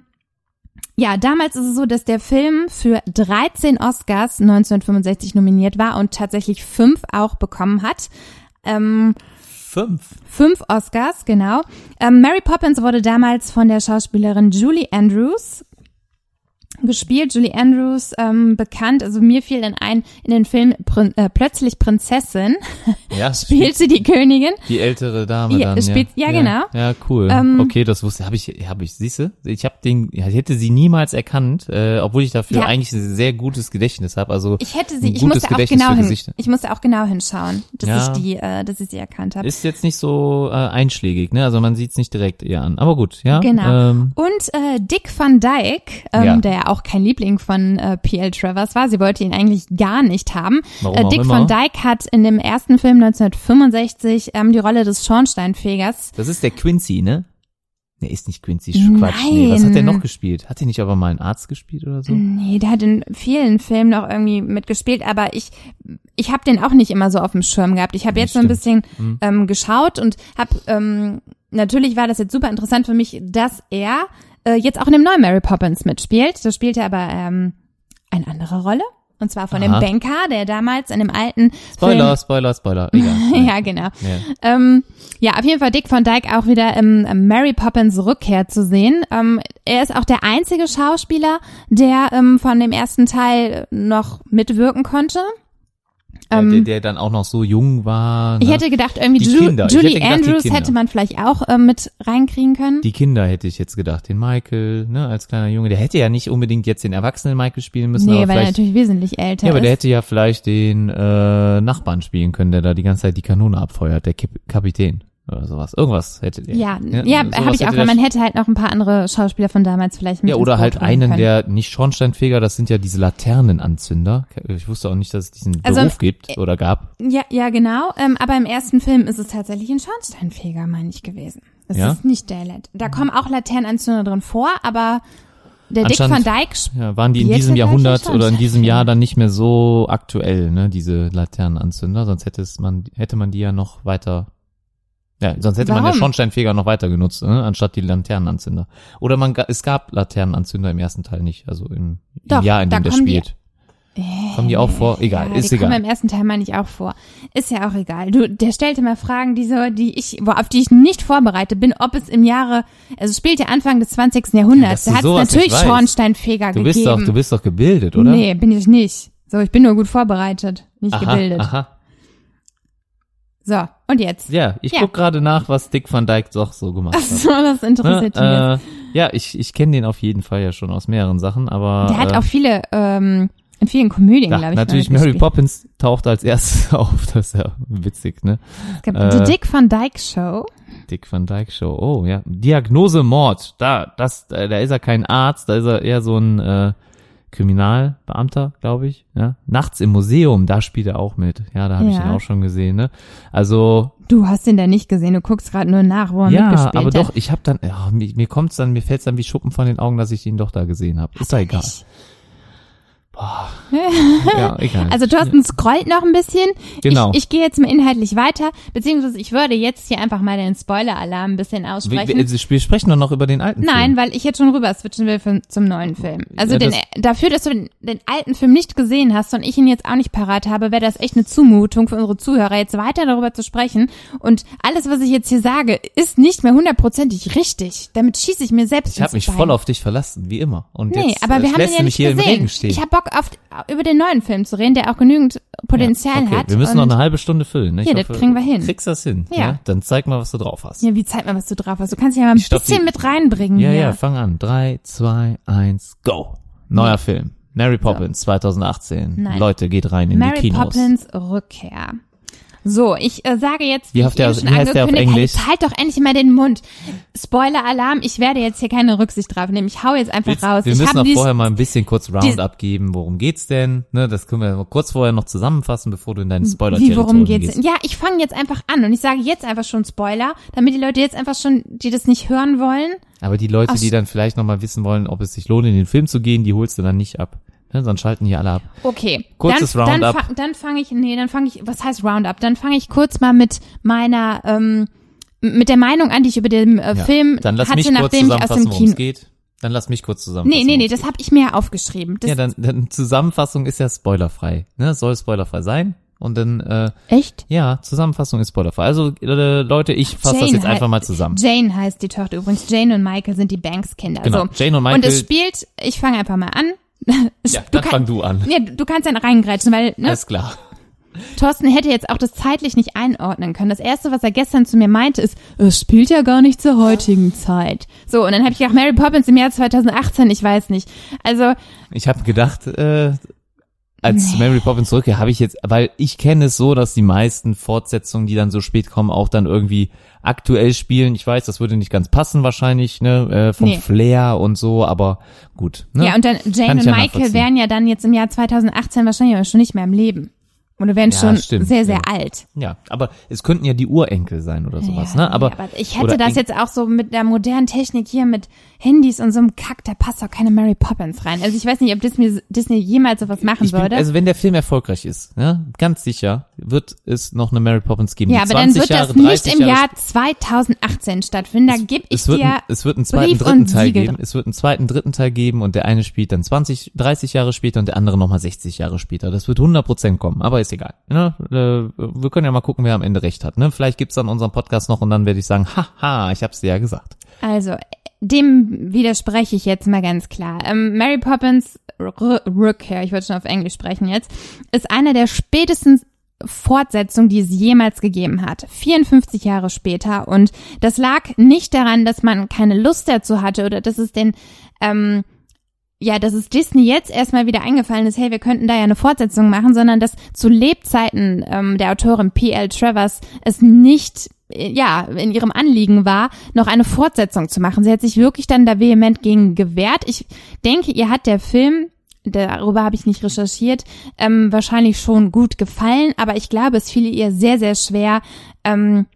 ja, damals ist es so, dass der Film für 13 Oscars 1965 nominiert war und tatsächlich fünf auch bekommen hat. Ähm, Fünf. fünf Oscars, genau. Ähm, Mary Poppins wurde damals von der Schauspielerin Julie Andrews gespielt. Julie Andrews, ähm, bekannt, also mir fiel dann ein, in den Film Prin äh, Plötzlich Prinzessin (laughs) Ja, (laughs) spielt sie die Königin. Die ältere Dame Ja, dann, spielt- ja, genau. Ja, cool. Ähm, okay, das wusste, habe ich, habe ich, siehste, ich habe den, ja, ich hätte sie niemals erkannt, äh, obwohl ich dafür Ja. eigentlich ein sehr gutes Gedächtnis habe. Also Ich hätte sie, ich musste auch genau hin, ich musste auch genau hinschauen, dass Ja. ich die, äh, dass ich sie erkannt habe. Ist jetzt nicht so äh, einschlägig, ne? Also man sieht's nicht direkt ihr an. Aber gut, ja. Genau. Ähm, Und äh, Dick Van Dyke, ähm, Ja. der ja auch kein Liebling von äh, P.L. Travers war, sie wollte ihn eigentlich gar nicht haben. Warum äh, Dick. Van Dyke hat in dem ersten Film 1965 ähm, die Rolle des Schornsteinfegers. das ist der Quincy, ne? Ne, ist nicht Quincy, Quatsch. Nee, was hat der Nein. noch gespielt? Hat er nicht aber mal einen Arzt gespielt oder so? Nee, der hat in vielen Filmen noch irgendwie mitgespielt, aber ich ich habe den auch nicht immer so auf dem Schirm gehabt. Ich habe jetzt so ein bisschen Mhm. ähm, geschaut und habe ähm, natürlich war das jetzt super interessant für mich, dass er äh, jetzt auch in dem neuen Mary Poppins mitspielt. Da spielt er aber ähm, eine andere Rolle. Und zwar von Aha. dem Banker, der damals in dem alten Spoiler, Spoiler, Spoiler. Egal. (laughs) Film, ja, genau. Ja. Ähm, ja, auf jeden Fall Dick Van Dyke auch wieder im Mary Poppins Rückkehr zu sehen. Ähm, er ist auch der einzige Schauspieler, der ähm, von dem ersten Teil noch mitwirken konnte. Ähm, der, der dann auch noch so jung war. ich ne? hätte gedacht, irgendwie Ju Kinder. Ich Julie hätte Andrews hätte man vielleicht auch ähm, mit reinkriegen können. Die Kinder hätte ich jetzt gedacht, den Michael, ne, als kleiner Junge, der hätte ja nicht unbedingt jetzt den erwachsenen Michael spielen müssen, nee, weil er natürlich wesentlich älter ja, aber ist. der hätte ja vielleicht den äh, Nachbarn spielen können, der da die ganze Zeit die Kanone abfeuert, der Kip Kapitän oder sowas. Irgendwas hätte der. ja, ja, sowas habe ich auch, weil man hätte halt noch ein paar andere Schauspieler von damals vielleicht mit ja, oder halt einen, können. der nicht Schornsteinfeger, das sind ja diese Laternenanzünder. Ich wusste auch nicht, dass es diesen Also, Beruf gibt oder gab. Ja, ja, genau. Ähm, aber im ersten Film ist es tatsächlich ein Schornsteinfeger, meine ich gewesen. Es Ja? ist nicht der Lat Da kommen auch Laternenanzünder drin vor, aber der Dick Van Dyke Ja, waren die in diesem Jahrhundert oder in diesem. Jahr dann nicht mehr so aktuell, ne, diese Laternenanzünder, sonst hätte es man, hätte man die ja noch weiter, ja, sonst hätte man Warum? den Schornsteinfeger noch weiter genutzt, ne, anstatt die Laternenanzünder. Oder man, es gab Laternenanzünder im ersten Teil nicht, also im, im Doch, Jahr, in dem der kommen die- spielt. Kommen die auch vor? Egal, ja, ist die kommen egal. im ersten Teil meine ich auch vor. Ist ja auch egal. Du, der stellte mal Fragen, die so, die ich, wo- auf die ich nicht vorbereitet bin, ob es im Jahre, also spielt ja Anfang des 20. Jahrhunderts. dass da hat es natürlich. Schornsteinfeger Du bist gegeben. doch, du bist doch gebildet, oder? Nee, bin ich nicht. So, ich bin nur gut vorbereitet, nicht aha, gebildet. aha. So, und jetzt? Ja, ich Ja. guck gerade nach, was Dick Van Dyke doch so gemacht hat. So, das interessiert mich. Ne? Äh, ja, ich, ich kenne den auf jeden Fall ja schon aus mehreren Sachen, aber Der hat äh, auch viele, ähm, in vielen Komödien, glaube ich. natürlich Mary mitgespielt. Poppins taucht als erstes (laughs) auf, das ist ja witzig, ne? Es gab äh, The Dick Van Dyke Show. Dick Van Dyke Show, oh ja. Diagnose Mord, da, das, äh, da ist er kein Arzt, da ist er eher so ein äh, Kriminalbeamter, glaube ich. Ja? Nachts im Museum, da spielt er auch mit. Ja, da habe ich Ja. ihn auch schon gesehen, ne? Also Du hast den da nicht gesehen, du guckst gerade nur nach, wo er ja, mitgespielt aber hat. doch, ich habe dann, ja, mir, mir kommt's dann, mir fällt's dann wie Schuppen von den Augen, dass ich ihn doch da gesehen habe. Ist doch egal. Ich- Ja, egal. Also Thorsten scrollt noch ein bisschen. Genau. Ich, ich gehe jetzt mal inhaltlich weiter, beziehungsweise ich würde jetzt hier einfach mal den Spoiler-Alarm ein bisschen aussprechen. wir, wir sprechen doch noch über den alten Nein, Film. weil ich jetzt schon rüber switchen will für, zum neuen Film. Also Ja, den, das- dafür, dass du den, den alten Film nicht gesehen hast und ich ihn jetzt auch nicht parat habe, wäre das echt eine Zumutung für unsere Zuhörer, jetzt weiter darüber zu sprechen. Und alles, was ich jetzt hier sage, ist nicht mehr hundertprozentig richtig. Damit schieße ich mir selbst Ich habe mich voll auf dich verlassen, wie immer. Und Nee, jetzt aber äh, wir haben den lässt ja nicht mich hier im gesehen. Regen stehen. Ich habe Bock auf über den neuen Film zu reden, der auch genügend Potenzial okay, hat. wir müssen noch eine halbe Stunde füllen. Ne? Ich Ja, das kriegen wir hin. Kriegst das hin? Ja. Dann zeig mal, was du drauf hast. Ja, wie zeig mal, was du drauf hast. Du kannst ja mal ein Ich bisschen die- mit reinbringen Ja, hier. ja, fang an. Drei, zwei, eins, go. Neuer Film. Mary Poppins 2018. Nein. Leute, geht rein in Mary die Kinos. Poppins Rückkehr. So, ich äh, sage jetzt, Wie wie, der- wie heißt der auf Englisch? halt doch endlich mal den Mund. Spoiler-Alarm, ich werde jetzt hier keine Rücksicht drauf nehmen. Ich hau jetzt einfach Willst- raus. Wir ich müssen dies- vorher mal ein bisschen kurz Roundup geben. Worum geht's denn? Ne, das können wir kurz vorher noch zusammenfassen, bevor du in deinen spoiler Wie, worum geht's? denn? Ja, ich fange jetzt einfach an und ich sage jetzt einfach schon Spoiler, damit die Leute jetzt einfach schon, die das nicht hören wollen, Aber die Leute, Ach die dann vielleicht noch mal wissen wollen, ob es sich lohnt, in den Film zu gehen, die holst du dann nicht ab. Ne, sonst schalten die alle ab. Okay. Kurzes dann, Roundup. Dann, fa- dann fange ich, nee, dann fange ich, was heißt Roundup? Dann fange ich kurz mal mit meiner, ähm, mit der Meinung an, die ich über den äh, Ja. Film Dann lass hatte, mich kurz nachdem ich aus dem Kino. geht. Dann lass mich kurz zusammenfassen. Nee, nee, nee, das habe ich mir aufgeschrieben. Das. Ja, dann, dann Zusammenfassung ist ja spoilerfrei. Ne, soll spoilerfrei sein. Und dann, äh, Echt? ja, Zusammenfassung ist spoilerfrei. Also, äh, Leute, ich fasse das jetzt einfach mal zusammen. Jane heißt die Tochter übrigens. Jane und Michael sind die Banks-Kinder. Genau, So. Jane und Michael- Und es spielt, ich fange einfach mal an. (laughs) Ja, du dann fang du an. Ja, du kannst dann reingrätschen, weil ne, Alles klar. Thorsten hätte jetzt auch das zeitlich nicht einordnen können. Das erste, was er gestern zu mir meinte, ist, es spielt ja gar nicht zur heutigen Zeit. So, und dann habe ich gedacht, Mary Poppins im Jahr 2018, ich weiß nicht. Also, Ich habe gedacht, äh, als Mary Poppins Rückkehr habe ich jetzt, weil ich kenne es so, dass die meisten Fortsetzungen, die dann so spät kommen, auch dann irgendwie aktuell spielen. Ich weiß, das würde nicht ganz passen wahrscheinlich, ne, äh, vom Nee. Flair und so, aber gut. Ne? ja, und dann Jane und ja Michael wären ja dann jetzt im Jahr 2018 wahrscheinlich aber schon nicht mehr im Leben. Oder wären Ja, schon stimmt, sehr, sehr ja. alt. Ja, aber es könnten ja die Urenkel sein oder sowas, ja, ne? Aber, aber ich hätte das jetzt auch so mit der modernen Technik hier mit Handys und so einem Kack, da passt doch keine Mary Poppins rein. Also ich weiß nicht, ob Disney, Disney jemals sowas machen bin, würde. also wenn der Film erfolgreich ist, ne, ganz sicher wird es noch eine Mary Poppins geben. ja, aber dann 20 wird Jahre, das nicht 30 im Jahre Jahr 2018 stattfinden. Da gebe ich es wird, dir ein, es wird einen zweiten, Brief dritten und Teil Siegel geben. Es wird einen zweiten, dritten Teil geben und der eine spielt dann 20, 30 Jahre später und der andere nochmal 60 Jahre später. Das wird 100% kommen, aber ist egal. Ne? Äh, Wir können ja mal gucken, wer am Ende recht hat. Ne? Vielleicht gibt's dann unseren Podcast noch und dann werde ich sagen, haha, ich hab's dir ja gesagt. Also, dem widerspreche ich jetzt mal ganz klar. Ähm, Mary Poppins Rückkehr, ich wollte schon auf Englisch sprechen jetzt, ist eine der spätesten Fortsetzungen, die es jemals gegeben hat. 54 Jahre später. Und das lag nicht daran, dass man keine Lust dazu hatte oder dass es den, ähm, ja, dass es Disney jetzt erstmal wieder eingefallen ist, hey, wir könnten da ja eine Fortsetzung machen, sondern dass zu Lebzeiten ähm, der Autorin P.L. Travers es nicht äh, ja, in ihrem Anliegen war, noch eine Fortsetzung zu machen. Sie hat sich wirklich dann da vehement gegen gewehrt. Ich denke, ihr hat der Film, darüber habe ich nicht recherchiert, ähm, wahrscheinlich schon gut gefallen, aber ich glaube, es fiel ihr sehr, sehr schwer, ähm,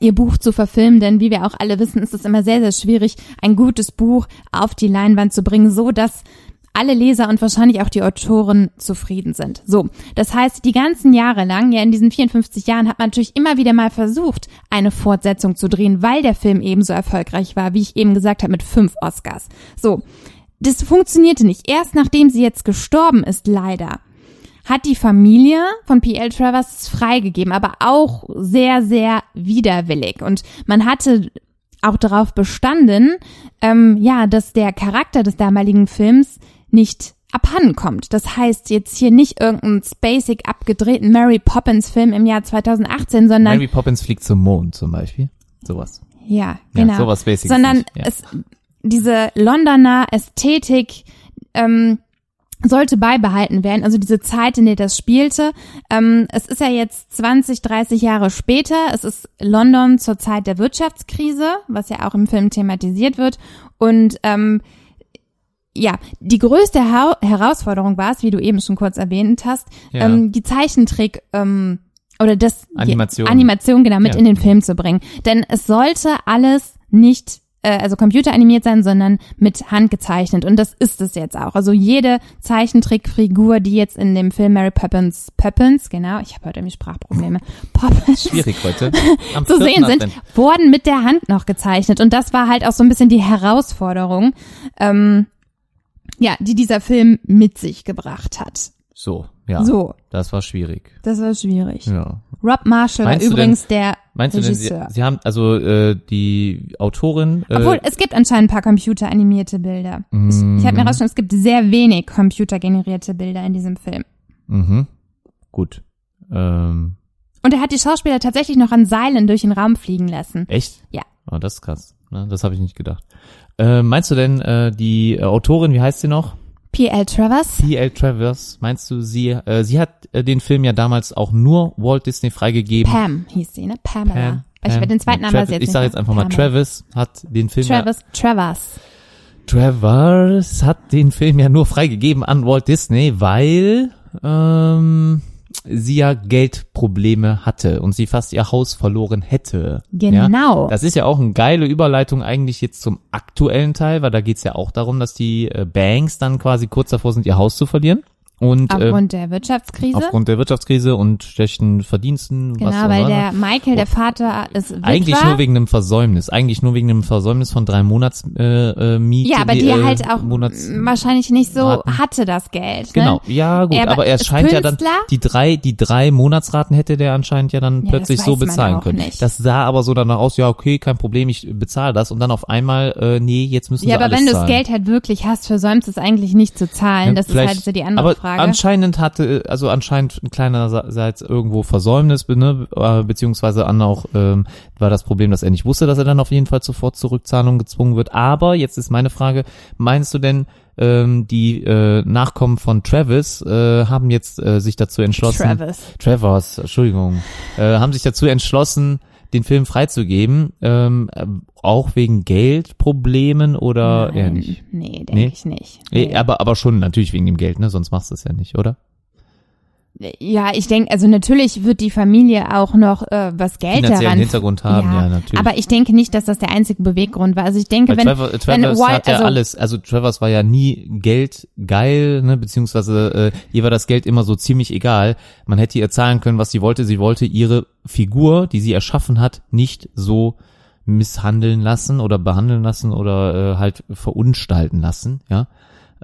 ihr Buch zu verfilmen, denn wie wir auch alle wissen, ist es immer sehr, sehr schwierig, ein gutes Buch auf die Leinwand zu bringen, so dass alle Leser und wahrscheinlich auch die Autoren zufrieden sind. So, das heißt, die ganzen Jahre lang, ja in diesen 54 Jahren, hat man natürlich immer wieder mal versucht, eine Fortsetzung zu drehen, weil der Film ebenso erfolgreich war, wie ich eben gesagt habe, mit fünf Oscars. So, das funktionierte nicht. Erst nachdem sie jetzt gestorben ist, leider, hat die Familie von P.L. Travers freigegeben, aber auch sehr, sehr widerwillig. Und man hatte auch darauf bestanden, ähm, ja, dass der Charakter des damaligen Films nicht abhanden kommt. Das heißt jetzt hier nicht irgendeinen spacig abgedrehten Mary Poppins Film im Jahr 2018, sondern Mary Poppins fliegt zum Mond zum Beispiel. Sowas. ja, Ja, genau. sowas Basics Sondern nicht, ja. es, diese Londoner Ästhetik ähm, sollte beibehalten werden, also diese Zeit, in der das spielte. Ähm, es ist ja jetzt 20, 30 Jahre später. Es ist London zur Zeit der Wirtschaftskrise, was ja auch im Film thematisiert wird. Und ähm, ja, die größte Hau Herausforderung war es, wie du eben schon kurz erwähnt hast, Ja. ähm, die Zeichentrick ähm, oder das Animation. Die Animation genau mit Ja. in den Film zu bringen, denn es sollte alles nicht äh, also computeranimiert sein, sondern mit Hand gezeichnet. Und das ist es jetzt auch. Also jede Zeichentrickfigur, die jetzt in dem Film Mary Poppins, Poppins, genau, ich habe heute irgendwie Sprachprobleme, (laughs) Poppins, Schwierig heute. (laughs) Am zu sehen sind, wurden mit der Hand noch gezeichnet. Und das war halt auch so ein bisschen die Herausforderung, ähm, ja, die dieser Film mit sich gebracht hat. So, ja. So, Das war schwierig. das war schwierig. Ja. Rob Marshall war Meinst du übrigens der Meinst du denn, sie, Regisseur. sie haben, also äh, die Autorin, äh, Obwohl, es gibt anscheinend ein paar computeranimierte Bilder. Ich, Mm. ich habe mir rausgefunden, es gibt sehr wenig computergenerierte Bilder in diesem Film. mhm. gut. Ähm, Und er hat die Schauspieler tatsächlich noch an Seilen durch den Raum fliegen lassen. echt? Ja. Oh, das ist krass. Ne? Das habe ich nicht gedacht. Äh, meinst du denn, äh, die Autorin, wie heißt sie noch? P.L. Travers? P.L. Travers, meinst du, sie, äh, sie hat äh, den Film ja damals auch nur Walt Disney freigegeben. Pam hieß sie, ne? Pamela. Pam, ich Pam. werde den zweiten Namen Travis, jetzt Ich sage jetzt einfach mal, Pamela. Travis hat den Film Travis, Travers. ja, Travers hat den Film ja nur freigegeben an Walt Disney, weil ähm, sie ja Geldprobleme hatte und sie fast ihr Haus verloren hätte. Ja? Genau. Das ist ja auch eine geile Überleitung eigentlich jetzt zum aktuellen Teil, weil da geht's ja auch darum, dass die äh, Banks dann quasi kurz davor sind, ihr Haus zu verlieren. Und äh, Aufgrund der Wirtschaftskrise. aufgrund der Wirtschaftskrise und schlechten Verdiensten. was genau, auch weil immer. der Michael, der Vater, ist Witwer. Eigentlich nur wegen einem Versäumnis. Eigentlich nur wegen einem Versäumnis von drei Monats äh, äh, Miete. ja, aber die äh, halt auch Monats wahrscheinlich nicht so Raten. hatte das Geld. Genau, Ne? ja gut, Er aber er scheint ja dann Künstler? die drei, die drei Monatsraten hätte der anscheinend ja dann Ja, plötzlich so bezahlen können. nicht. Das sah aber so danach aus, ja okay, kein Problem, ich bezahle das und dann auf einmal, äh, nee, jetzt müssen Ja, aber alles wenn du das zahlen. Geld halt wirklich hast, versäumst es eigentlich nicht zu zahlen. Ja, das ist halt so die andere aber Frage. anscheinend hatte, also anscheinend ein kleinerseits irgendwo Versäumnis, ne, äh, beziehungsweise an auch ähm, war das Problem, dass er nicht wusste, dass er dann auf jeden Fall sofort Zurückzahlung gezwungen wird. Aber jetzt ist meine Frage, meinst du denn, ähm, die äh, Nachkommen von Travis äh, haben jetzt äh, sich dazu entschlossen, Travis. Travers, Entschuldigung, äh, haben sich dazu entschlossen, den Film freizugeben, ähm, äh, auch wegen Geldproblemen oder eher Nein, nicht? Nee, denke Nee? ich nicht. Nee. aber, aber schon natürlich wegen dem Geld, ne? Sonst machst du es ja nicht, oder? Ja, ich denke, also natürlich wird die Familie auch noch äh, was Geld daran. Hintergrund haben, ja, natürlich. Aber ich denke nicht, dass das der einzige Beweggrund war. Also ich denke, Weil wenn, Trevor, wenn Travers Walt, hat ja also, alles, also Travers war ja nie geldgeil, ne, beziehungsweise äh, ihr war das Geld immer so ziemlich egal. Man hätte ihr zahlen können, was sie wollte. Sie wollte ihre Figur, die sie erschaffen hat, nicht so misshandeln lassen oder behandeln lassen oder äh, halt verunstalten lassen, ja.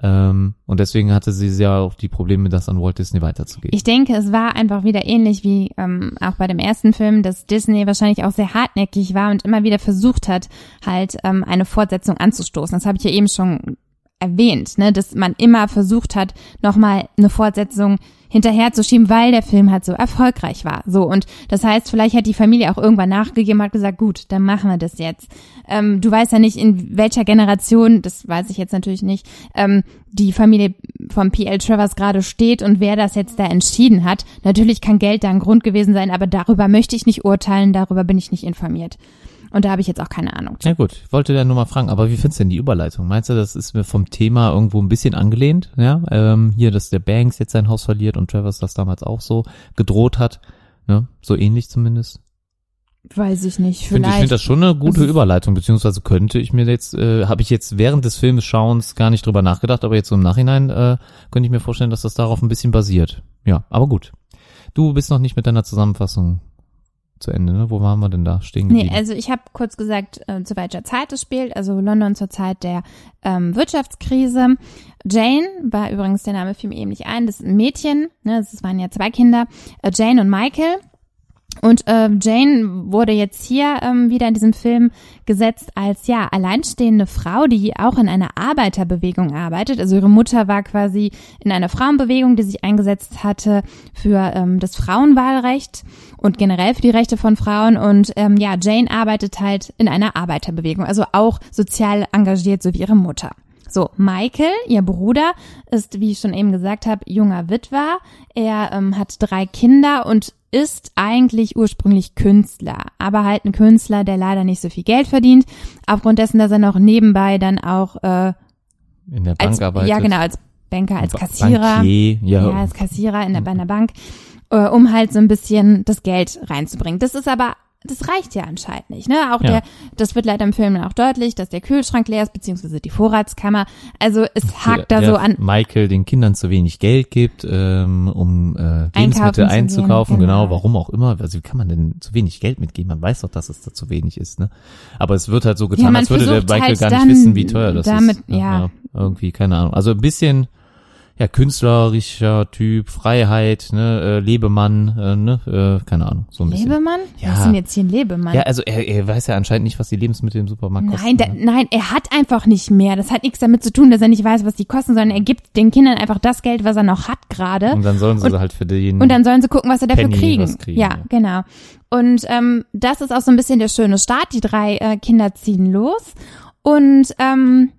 Ähm, und deswegen hatte sie ja auch die Probleme, das an Walt Disney weiterzugeben. Ich denke, es war einfach wieder ähnlich wie ähm, auch bei dem ersten Film, dass Disney wahrscheinlich auch sehr hartnäckig war und immer wieder versucht hat, halt ähm, eine Fortsetzung anzustoßen. Das habe ich ja eben schon erwähnt, ne, dass man immer versucht hat, nochmal eine Fortsetzung hinterherzuschieben, weil der Film halt so erfolgreich war. So, und das heißt, vielleicht hat die Familie auch irgendwann nachgegeben, hat gesagt, gut, dann machen wir das jetzt. Ähm, du weißt ja nicht, in welcher Generation, das weiß ich jetzt natürlich nicht, ähm, die Familie von P.L. Travers gerade steht und wer das jetzt da entschieden hat. Natürlich kann Geld da ein Grund gewesen sein, aber darüber möchte ich nicht urteilen, darüber bin ich nicht informiert. Und da habe ich jetzt auch keine Ahnung. Ja gut, ich wollte ja nur mal fragen, aber wie findest du denn die Überleitung? Meinst du, das ist mir vom Thema irgendwo ein bisschen angelehnt? Ja, ähm, hier, dass der Banks jetzt sein Haus verliert und Travers das damals auch so gedroht hat, ne? So ähnlich zumindest. Weiß ich nicht, Ich finde ich vielleicht. find das schon eine gute Überleitung, beziehungsweise könnte ich mir jetzt, äh, habe ich jetzt während des Filmes schauens gar nicht drüber nachgedacht, aber jetzt so im Nachhinein äh, könnte ich mir vorstellen, dass das darauf ein bisschen basiert. Ja, aber gut. Du bist noch nicht mit deiner Zusammenfassung zu Ende, ne? Wo waren wir denn da stehen Nee, geblieben? also ich habe kurz gesagt, äh, zu welcher Zeit es spielt. Also London zur Zeit der ähm, Wirtschaftskrise. Jane war übrigens, der Name fiel mir eben nicht ein, das ist ein Mädchen, ne, es waren ja zwei Kinder, äh, Jane und Michael. Und äh, Jane wurde jetzt hier ähm, wieder in diesem Film gesetzt als ja alleinstehende Frau, die auch in einer Arbeiterbewegung arbeitet. Also ihre Mutter war quasi in einer Frauenbewegung, die sich eingesetzt hatte für ähm, das Frauenwahlrecht und generell für die Rechte von Frauen. Und ähm, ja, Jane arbeitet halt in einer Arbeiterbewegung, also auch sozial engagiert, so wie ihre Mutter. So, Michael, ihr Bruder, ist, wie ich schon eben gesagt habe, junger Witwer. Er ähm, hat drei Kinder und ist eigentlich ursprünglich Künstler, aber halt ein Künstler, der leider nicht so viel Geld verdient, aufgrund dessen, dass er noch nebenbei dann auch äh, In der als, Bank arbeitet. ja genau, als Banker, als Kassierer, Bankier, ja. ja, als Kassierer in der, bei einer Bank, äh, um halt so ein bisschen das Geld reinzubringen. Das ist aber das reicht ja anscheinend nicht. Ne? Auch Ja. der, das wird leider im Film auch deutlich, dass der Kühlschrank leer ist, beziehungsweise die Vorratskammer. Also es hakt da der so an. Michael den Kindern zu wenig Geld gibt, ähm, um äh, Lebensmittel zu gehen, einzukaufen, genau. genau. warum auch immer. Also wie kann man denn zu wenig Geld mitgeben? Man weiß doch, dass es da zu wenig ist, ne? Aber es wird halt so getan, Ja, als würde der Michael halt gar nicht wissen, wie teuer das damit- ist. Ne? ja. Irgendwie, keine Ahnung. Also ein bisschen ja, künstlerischer Typ, Freiheit, ne, äh, Lebemann, äh, ne, äh, keine Ahnung, so ein bisschen. Lebemann? Ja. Was ist denn jetzt hier ein Lebemann? Ja, also er, er weiß ja anscheinend nicht, was die Lebensmittel im Supermarkt kosten. Nein, da, ne? nein, er hat einfach nicht mehr. Das hat nichts damit zu tun, dass er nicht weiß, was die kosten, sondern er gibt den Kindern einfach das Geld, was er noch hat gerade. Und dann sollen sie Und- halt für den Und dann sollen sie gucken, was sie dafür Penny kriegen. kriegen, Ja, ja. genau. Und ähm, das ist auch so ein bisschen der schöne Start. Die drei äh, Kinder ziehen los. Und ähm,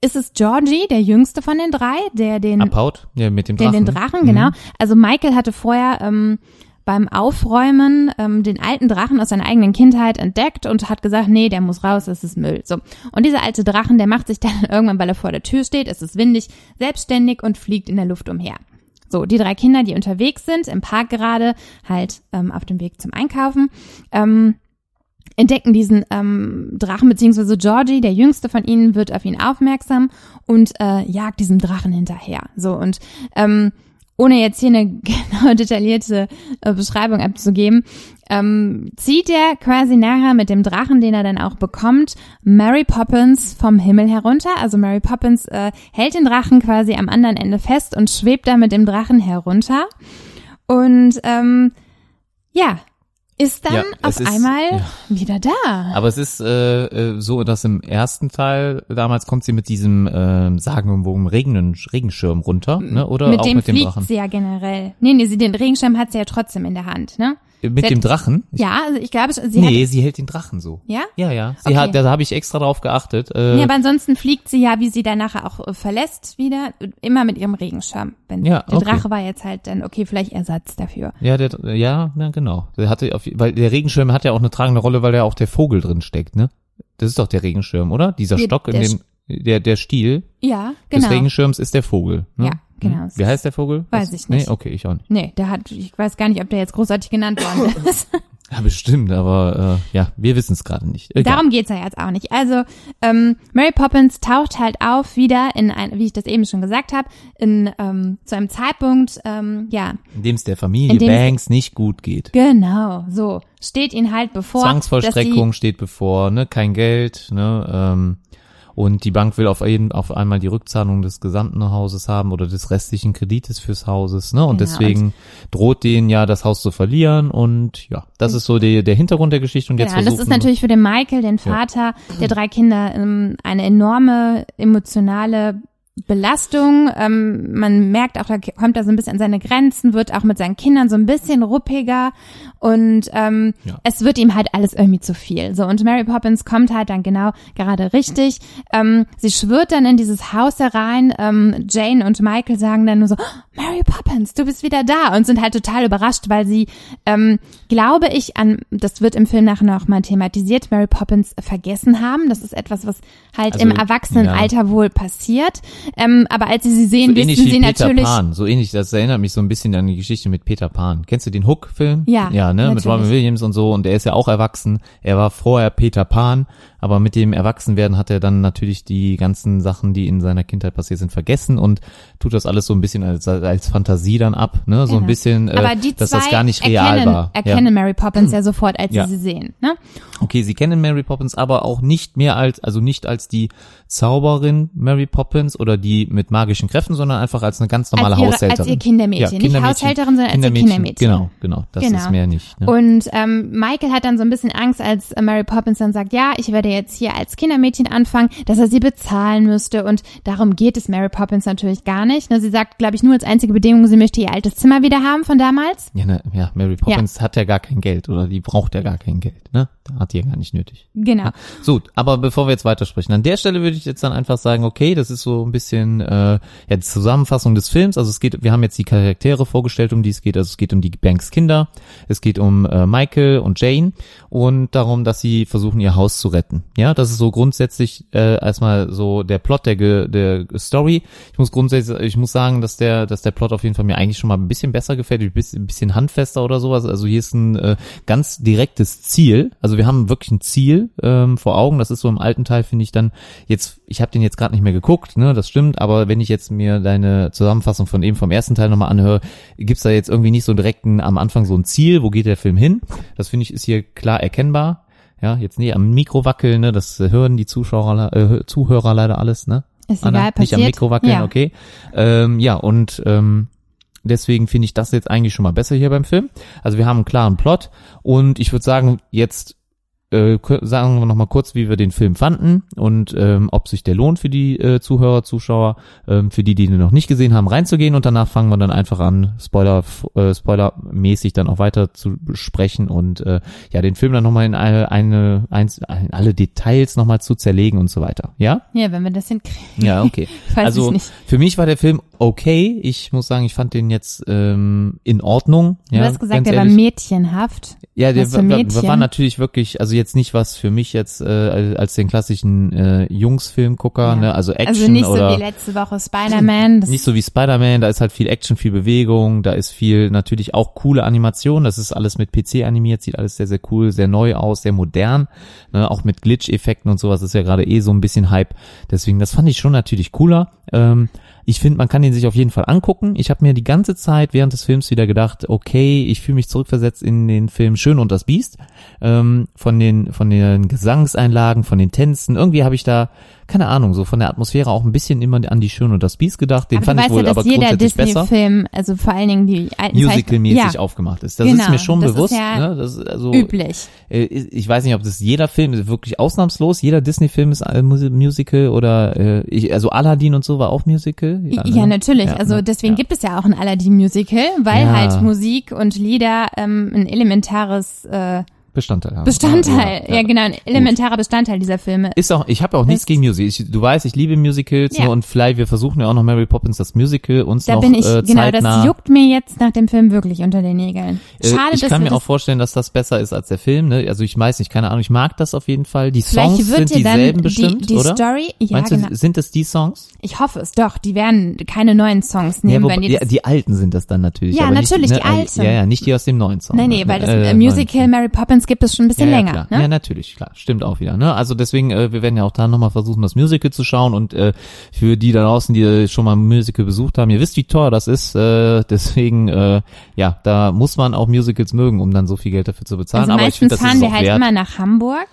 ist es Georgie, der jüngste von den drei, der den abhaut, ja, mit dem den, Drachen. den Drachen, Mhm. genau. Also Michael hatte vorher ähm, beim Aufräumen ähm, den alten Drachen aus seiner eigenen Kindheit entdeckt und hat gesagt, nee, der muss raus, das ist Müll. So. Und dieser alte Drachen, der macht sich (laughs) dann irgendwann, weil er vor der Tür steht, es ist windig, selbstständig und fliegt in der Luft umher. So, die drei Kinder, die unterwegs sind, im Park gerade, halt ähm, auf dem Weg zum Einkaufen, ähm, entdecken diesen ähm, Drachen, beziehungsweise Georgie, der jüngste von ihnen, wird auf ihn aufmerksam und äh, jagt diesem Drachen hinterher. So, und ähm, ohne jetzt hier eine (laughs) genau detaillierte äh, Beschreibung abzugeben, ähm, zieht er quasi nachher mit dem Drachen, den er dann auch bekommt, Mary Poppins vom Himmel herunter. Also Mary Poppins äh, hält den Drachen quasi am anderen Ende fest und schwebt da mit dem Drachen herunter. Und ähm, ja, ist dann Ja, auf ist- einmal ja. wieder da. Aber es ist äh, äh, so, dass im ersten Teil, damals kommt sie mit diesem ähm, sagenumwogen Regen, Regenschirm runter, ne? oder mit auch dem mit dem fliegt Drachen? sie ja generell. Nee, nee, sie, den Regenschirm hat sie ja trotzdem in der Hand, ne? Mit sie dem Drachen? Ja, also ich glaube, sie nee, hat, sie hält den Drachen so. ja? Ja, ja. Sie Okay. hat, da habe ich extra drauf geachtet. Äh, Nee, aber ansonsten fliegt sie ja, wie sie dann nachher auch äh, verlässt wieder, immer mit ihrem Regenschirm. Wenn Ja, der okay. Drache war jetzt halt dann, okay, vielleicht Ersatz dafür. ja, der, ja, ja, genau. Der hatte auf, weil der Regenschirm hat ja auch eine tragende Rolle, weil da auch der Vogel drin steckt, ne? Das ist doch der Regenschirm, oder? Dieser Der- Stock in dem, der, der Stiel Ja, des genau. Regenschirms ist der Vogel. Ne? Ja, genau. Hm? Wie heißt der Vogel? Weiß ich nicht. Nee, okay, ich auch nicht. Nee, der hat, ich weiß gar nicht, ob der jetzt großartig genannt worden (laughs) ist. Ja, bestimmt, aber äh, ja, wir wissen es gerade nicht. Egal. Darum geht's ja jetzt auch nicht. Also ähm, Mary Poppins taucht halt auf wieder in ein, wie ich das eben schon gesagt habe, in ähm, zu einem Zeitpunkt, ähm, ja, in dem es der Familie Banks nicht gut geht. genau, so steht ihnen halt bevor, Zwangsvollstreckung steht bevor, ne, kein Geld, ne, ähm, und die Bank will auf, jeden, auf einmal die Rückzahlung des gesamten Hauses haben oder des restlichen Kredites fürs Hauses, ne, und Genau, deswegen droht denen ja das Haus zu verlieren. Und ja, das ist so der, der Hintergrund der Geschichte. Und jetzt Genau, das ist natürlich für den Michael, den Vater der drei Kinder, ähm, eine enorme emotionale Belastung. Ähm, man merkt auch, da kommt er so ein bisschen an seine Grenzen, wird auch mit seinen Kindern so ein bisschen ruppiger und ähm, Ja. es wird ihm halt alles irgendwie zu viel. So und Mary Poppins kommt halt dann genau gerade richtig. Ähm, sie schwirrt dann in dieses Haus herein. Ähm, Jane und Michael sagen dann nur so, "Oh, Mary Poppins, du bist wieder da und sind halt total überrascht, weil sie, ähm, glaube ich, an, das wird im Film nachher noch mal thematisiert, Mary Poppins vergessen haben. Das ist etwas, was halt Also, im Erwachsenenalter wohl passiert. Ähm, aber als sie sie sehen, so wissen sie Peter natürlich. Pan, so ähnlich, das erinnert mich so ein bisschen an die Geschichte mit Peter Pan. Kennst du den Hook-Film? Ja, Ja, ne, mit natürlich. Robin Williams und so, und der ist ja auch erwachsen. Er war vorher Peter Pan, aber mit dem Erwachsenwerden hat er dann natürlich die ganzen Sachen, die in seiner Kindheit passiert sind, vergessen und tut das alles so ein bisschen als, als Fantasie dann ab, ne, so ein Genau. bisschen, äh, aber die dass zwei das gar nicht real erkennen, war. Ja. erkennen Mary Poppins ja (clears throat) sofort, als Ja. sie sie sehen. Ne? Okay, sie kennen Mary Poppins, aber auch nicht mehr als, also nicht als die Zauberin Mary Poppins oder die mit magischen Kräften, sondern einfach als eine ganz normale Als ihre- Haushälterin. als ihr Kindermädchen. Nicht Haushälterin, sondern als ihr Kindermädchen. Genau, genau. Das Genau. ist mehr nicht. Ne? Und ähm, Michael hat dann so ein bisschen Angst, als Mary Poppins dann sagt, ja, ich werde jetzt hier als Kindermädchen anfangen, dass er sie bezahlen müsste. Und darum geht es Mary Poppins natürlich gar nicht. Ne, sie sagt, glaube ich, nur als einzige Bedingung, sie möchte ihr altes Zimmer wieder haben von damals. Ja, ne, ja, Mary Poppins hat ja gar kein Geld oder die braucht ja gar kein Geld, ne? Da hat die ja gar nicht nötig. Genau. So, aber bevor wir jetzt weitersprechen, an der Stelle würde ich jetzt dann einfach sagen, okay, das ist so ein bisschen äh, ja, die Zusammenfassung des Films. Also es geht, wir haben jetzt die Charaktere vorgestellt, um die es geht. Also es geht um die Banks Kinder, es geht um äh, Michael und Jane und darum, dass sie versuchen, ihr Haus zu retten. Ja, das ist so grundsätzlich äh, erstmal so der Plot der, der Story. Ich muss grundsätzlich, ich muss sagen, dass der, dass der Plot auf jeden Fall mir eigentlich schon mal ein bisschen besser gefällt, ein bisschen, ein bisschen handfester oder sowas. Also hier ist ein äh, ganz direktes Ziel. Also wir haben wirklich ein Ziel ähm, vor Augen. Das ist so im alten Teil, finde ich dann jetzt, ich habe den jetzt gerade nicht mehr geguckt, ne, das stimmt, aber wenn ich jetzt mir deine Zusammenfassung von eben vom ersten Teil nochmal anhöre, gibt's da jetzt irgendwie nicht so direkt ein, am Anfang so ein Ziel, wo geht der Film hin? Das finde ich ist hier klar erkennbar. Ja, jetzt nee, am Mikro wackeln, ne, das hören die Zuschauer, äh, Zuhörer leider alles, ne? Ist Anna, egal, nicht am passiert. Mikro wackeln, Ja. okay. Ähm, ja, und ähm, deswegen finde ich das jetzt eigentlich schon mal besser hier beim Film. Also wir haben einen klaren Plot und ich würde sagen, jetzt äh, sagen wir noch mal kurz, wie wir den Film fanden und ähm, ob sich der lohnt für die äh, Zuhörer, Zuschauer, ähm, für die, die den noch nicht gesehen haben, reinzugehen und danach fangen wir dann einfach an, Spoiler, äh, Spoilermäßig dann auch weiter zu besprechen und äh, ja, den Film dann nochmal in eine, eine eins, in alle Details nochmal zu zerlegen und so weiter. Ja? Ja, wenn wir das hinkriegen. Ja, okay. (laughs) Also für mich war der Film okay. Ich muss sagen, ich fand den jetzt ähm, in Ordnung. Ja, du hast gesagt, der war ehrlich. mädchenhaft. Ja, der was war, war, natürlich wirklich, also jetzt nicht was für mich jetzt äh, als den klassischen äh, Jungsfilmgucker, Ja. ne? Also Action Also nicht so oder wie letzte Woche Spider-Man. Nicht so wie Spider-Man, da ist halt viel Action, viel Bewegung, da ist viel natürlich auch coole Animation, das ist alles mit PC animiert, sieht alles sehr, sehr cool, sehr neu aus, sehr modern, ne? auch mit Glitch-Effekten und sowas ist ja gerade eh so ein bisschen Hype, deswegen das fand ich schon natürlich cooler. Ähm, ich finde, man kann ihn sich auf jeden Fall angucken. Ich habe mir die ganze Zeit während des Films wieder gedacht, okay, ich fühle mich zurückversetzt in den Film Schön und das Biest. Ähm, von den von den Gesangseinlagen, von den Tänzen. Irgendwie habe ich da keine Ahnung, so von der Atmosphäre auch ein bisschen immer an die Schön und das Biest gedacht. Den aber fand ich wohl ja, dass aber jeder grundsätzlich besser. Disney-Film, also vor allen Dingen die alten Musical-mäßig ja, aufgemacht ist. Das Genau, ist mir schon bewusst. ja ne? das ist also, üblich. äh, ich weiß nicht, ob das jeder Film ist, wirklich ausnahmslos. Jeder Disney-Film ist Mus- Musical oder äh, ich, also Aladdin und so war auch Musical. Ja, ne? natürlich. Ja, also ne? deswegen gibt es ja auch ein Aladdin-Musical, weil halt Musik und Lieder ähm, ein elementares äh, Bestandteil haben. Bestandteil, ja, ja. genau, ein elementarer Bestandteil dieser Filme. Ist auch, ich habe auch nichts gegen Musik. Ich, du weißt, ich liebe Musicals Ja. ne, und vielleicht wir versuchen ja auch noch Mary Poppins das Musical uns Da noch bin ich, äh, genau, das juckt mir jetzt nach dem Film wirklich unter den Nägeln. Äh, Schade, ich dass kann mir auch das, vorstellen, dass das besser ist als der Film. Ne? Also ich weiß nicht, keine Ahnung. Ich mag das auf jeden Fall. Die vielleicht Songs wird sind dieselben die, bestimmt, die oder? Story, ja Meinst genau, du, sind das die Songs? ich hoffe es doch, die werden keine neuen Songs Ja, nehmen, wobei, wenn die ja, das die alten sind das dann natürlich. Ja, natürlich, nicht, die ne, äh, alten. Ja, ja, nicht die aus dem neuen Song. Nee, nee, weil das äh, äh, Musical Mary Poppins gibt es schon ein bisschen ja, ja, länger. Klar. Ne? Ja, natürlich, klar. Stimmt auch wieder. Ne? Also deswegen, äh, wir werden ja auch da nochmal versuchen, das Musical zu schauen. Und äh, für die da draußen, die schon mal ein Musical besucht haben, ihr wisst, wie teuer das ist. Äh, (laughs) deswegen, äh, ja, da muss man auch Musicals mögen, um dann so viel Geld dafür zu bezahlen. Also Aber ich meistens finde, das ist fahren es wir halt wert, immer nach Hamburg.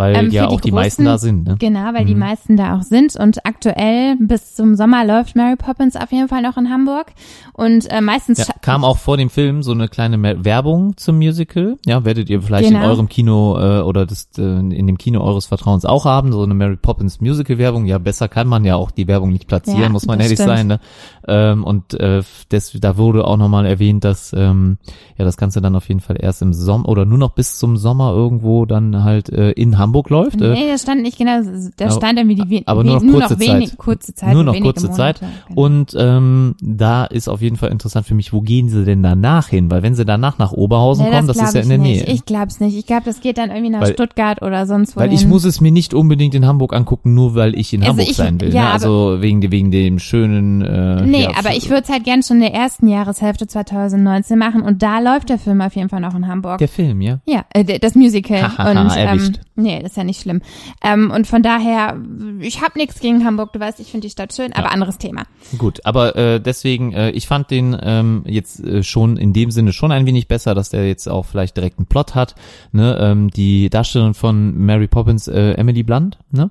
Weil ähm, ja die auch die meisten großen- da sind. Ne? Genau, weil die Mhm. meisten da auch sind. Und aktuell bis zum Sommer läuft Mary Poppins auf jeden Fall noch in Hamburg. Und äh, meistens Ja, kam auch vor dem Film so eine kleine Werbung zum Musical. Ja, werdet ihr vielleicht in Genau. eurem Kino äh, oder das, äh, in dem Kino eures Vertrauens auch haben, so eine Mary Poppins Musical Werbung. Ja, besser kann man ja auch die Werbung nicht platzieren, Ja, muss man ehrlich stimmt. sein. Ne? Ähm, und äh, das, da wurde auch nochmal erwähnt, dass ähm, ja das Ganze dann auf jeden Fall erst im Sommer oder nur noch bis zum Sommer irgendwo dann halt äh, in Hamburg läuft. Äh, Nee, das stand nicht genau, da stand irgendwie die we- aber nur noch kurze wenig, Zeit. kurze Zeit. Nur noch kurze Monate, Zeit. genau. Und ähm, da ist auf jeden Fall interessant für mich, wo gehen sie denn danach hin? Weil wenn sie danach nach Oberhausen Nee, kommen, das, glaub ist ja in der nicht. Nähe. Ich glaub's nicht. Ich glaube, das geht dann irgendwie nach Weil- Stuttgart oder sonst wohin. Weil ich muss es mir nicht unbedingt in Hamburg angucken, nur weil ich in Also Hamburg ich- sein will. ja, ne? Also wegen, wegen dem schönen. Äh, Nee, ja, aber ich würde es halt gern schon in der ersten Jahreshälfte 2019 machen und da läuft der Film auf jeden Fall noch in Hamburg. Der Film, ja. Ja, äh, das Musical. Und ähm. Nee, das ist ja nicht schlimm. Ähm, und von daher, ich habe nichts gegen Hamburg, du weißt, ich finde die Stadt schön, aber anderes Thema. Gut, aber äh, deswegen, äh, ich fand den ähm, jetzt äh, schon in dem Sinne schon ein wenig besser, dass der jetzt auch vielleicht direkt einen Plot hat. Ne? Ähm, die Darstellerin von Mary Poppins, äh, Emily Blunt, ne?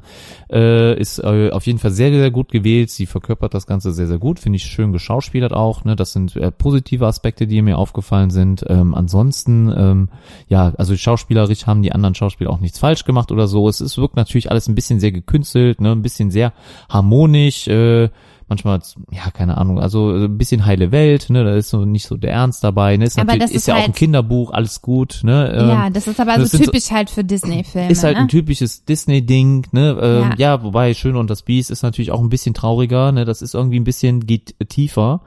äh, ist äh, auf jeden Fall sehr, sehr gut gewählt. Sie verkörpert das Ganze sehr, sehr gut. Finde ich schön geschauspielert auch. Ne? Das sind äh, positive Aspekte, die mir aufgefallen sind. Ähm, ansonsten, ähm, ja, also schauspielerisch haben die anderen Schauspieler auch nichts falsch gemacht oder so. Es ist, wirkt natürlich alles ein bisschen sehr gekünstelt, ne? ein bisschen sehr harmonisch. Äh, manchmal, ja, keine Ahnung, also ein bisschen heile Welt, ne, da ist so nicht so der Ernst dabei, ne, ist Aber natürlich, das ist, ist ja auch halt- ein Kinderbuch, alles gut, ne. ähm, ja, das ist aber das so sind so- typisch halt für Disney-Filme. ist halt ne? ein typisches Disney-Ding, ne? Ähm, Ja. ja. wobei Schön und das Biest ist natürlich auch ein bisschen trauriger, ne? Das ist irgendwie ein bisschen geht tiefer.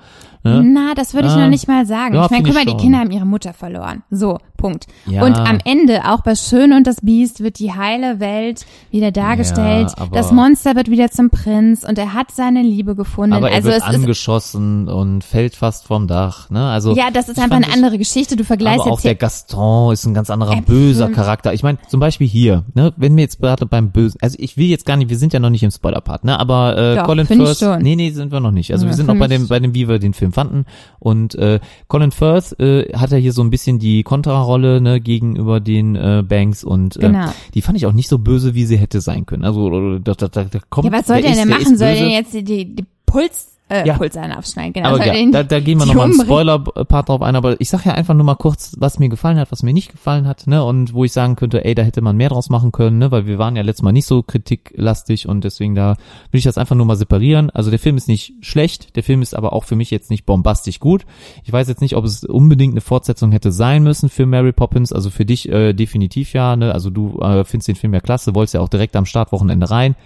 Ne? Na, das würde ich Ah. noch nicht mal sagen. Ja, ich meine, guck mal, die. Kinder haben ihre Mutter verloren. So, Punkt. Ja. Und am Ende, auch bei Schön und das Biest, wird die heile Welt wieder dargestellt. Ja, das Monster wird wieder zum Prinz und er hat seine Liebe gefunden. Aber er also wird angeschossen und fällt fast vom Dach, ne? Also ja, das ist einfach eine andere Geschichte. Du vergleichst Aber auch jetzt der hier, Gaston ist ein ganz anderer Äpfel. böser Charakter. Ich meine, zum Beispiel hier, ne, wenn wir jetzt gerade beim Bösen, also ich will jetzt gar nicht, wir sind ja noch nicht im Spoiler-Part, ne, aber äh, Doch, Colin Firth, nee, nee, sind wir noch nicht. Also Ja, wir sind noch bei dem, bei dem, wie wir den Film fanden. Und äh, Colin Firth äh, hat ja hier so ein bisschen die Kontrarolle, ne, gegenüber den äh, Banks und äh, Genau. die fand ich auch nicht so böse, wie sie hätte sein können. Also äh, da, da, da, kommt. ja, was soll der denn wer machen? Soll der jetzt die, die, die Puls, äh, Ja. Pulsadern aufschneiden? Genau. Aber ja, den da, da gehen wir nochmal umbringen? Spoiler-Part drauf ein, aber ich sag ja einfach nur mal kurz, was mir gefallen hat, was mir nicht gefallen hat, ne, und wo ich sagen könnte, ey, da hätte man mehr draus machen können, ne, weil wir waren ja letztes Mal nicht so kritiklastig und deswegen da will ich das einfach nur mal separieren. Also der Film ist nicht schlecht, der Film ist aber auch für mich jetzt nicht bombastisch gut. Ich weiß jetzt nicht, ob es unbedingt eine Fortsetzung hätte sein müssen für Mary Poppins, also für dich äh, definitiv ja, ne, also du äh, findest den Film ja klasse, wolltest ja auch direkt am Startwochenende rein.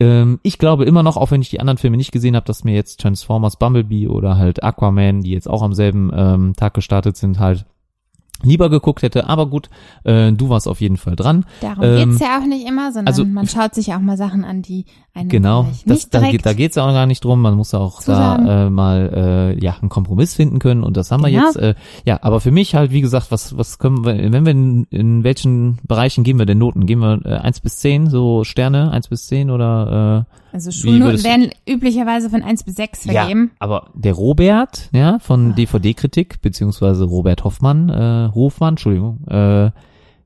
Ähm, ich glaube immer noch, auch wenn ich die anderen Filme nicht gesehen habe, dass mir jetzt Transformers Bumblebee oder halt Aquaman, die jetzt auch am selben ähm, Tag gestartet sind, halt lieber geguckt hätte. Aber gut, äh, du warst auf jeden Fall dran. Darum Ähm, geht's ja auch nicht immer, sondern also- man schaut sich auch mal Sachen an, die einen Genau, das, nicht da, da geht's ja auch gar nicht drum. Man muss ja auch zusagen. da äh, mal äh, ja einen Kompromiss finden können und das haben wir Genau. jetzt. Äh, ja, aber für mich halt, wie gesagt, was was können wir, wenn wir in, in welchen Bereichen geben wir denn Noten? Geben wir äh, 1 bis 10, so Sterne, 1 bis 10 oder äh, Also Schulnoten werden üblicherweise von 1 bis 6 vergeben. Ja, aber der Robert, ja, Ah. von DVD-Kritik, beziehungsweise Robert Hoffmann, äh, Hofmann, Entschuldigung, äh,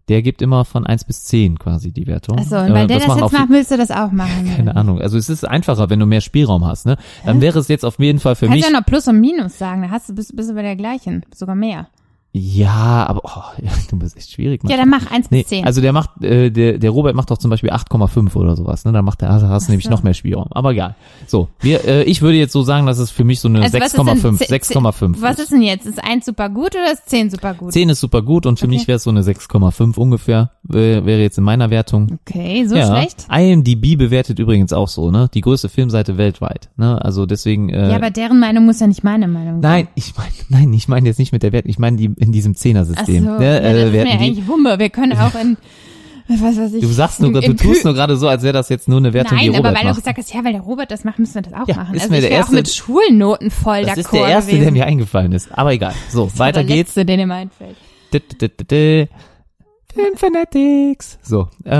der gibt immer von 1 bis 10 quasi die Wertung. Achso, und äh, weil der das, machen jetzt macht, du das auch machen. (laughs) Keine Ahnung. Also es ist einfacher, wenn du mehr Spielraum hast, ne? Dann wäre es jetzt auf jeden Fall für Kannst mich. ja noch Plus und Minus sagen, da hast du, bist, bist du bei der gleichen, sogar mehr. Ja, aber oh, (laughs) ja, du bist echt schwierig. Ja, manchmal. dann mach 1 Nee, bis 10. also der macht, äh, der, der Robert macht doch zum Beispiel 8,5 oder sowas, ne? Dann macht der, also hast du nämlich so. noch mehr Spielraum. Aber egal. So, wir, äh, ich würde jetzt so sagen, dass es für mich so eine Also was ist denn 6,5, ze- 6,5 Was ist denn jetzt? Ist 1 super gut oder ist 10 super gut? 10 ist super gut und für Okay. mich wäre es so eine 6,5 ungefähr, wär- wäre jetzt in meiner Wertung. Okay, so ja. schlecht? IMDb bewertet übrigens auch so, ne? Die größte Filmseite weltweit, ne? Also deswegen, äh, Ja, aber deren Meinung muss ja nicht meine Meinung sein. Nein, ich meine, (laughs) nein, ich meine jetzt nicht mit der Wertung, ich meine die in diesem Ach so, Zehner-System. ja, ne, das ist mir eigentlich Wumme. Wir können auch in, was weiß ich. du sagst nur, du tust nur gerade so, als wäre das jetzt nur eine Wertung, Nein, die aber Robert weil du macht. gesagt hast, ja, weil der Robert das macht, müssen wir das auch Ja, machen. ist also mir der wäre auch erste- mit Schulnoten voll das d'accord ist der erste, gewesen. der mir eingefallen ist. Aber egal. So, Das weiter der geht's. Letzte, der mir einfällt. Filmfanatics. So, äh,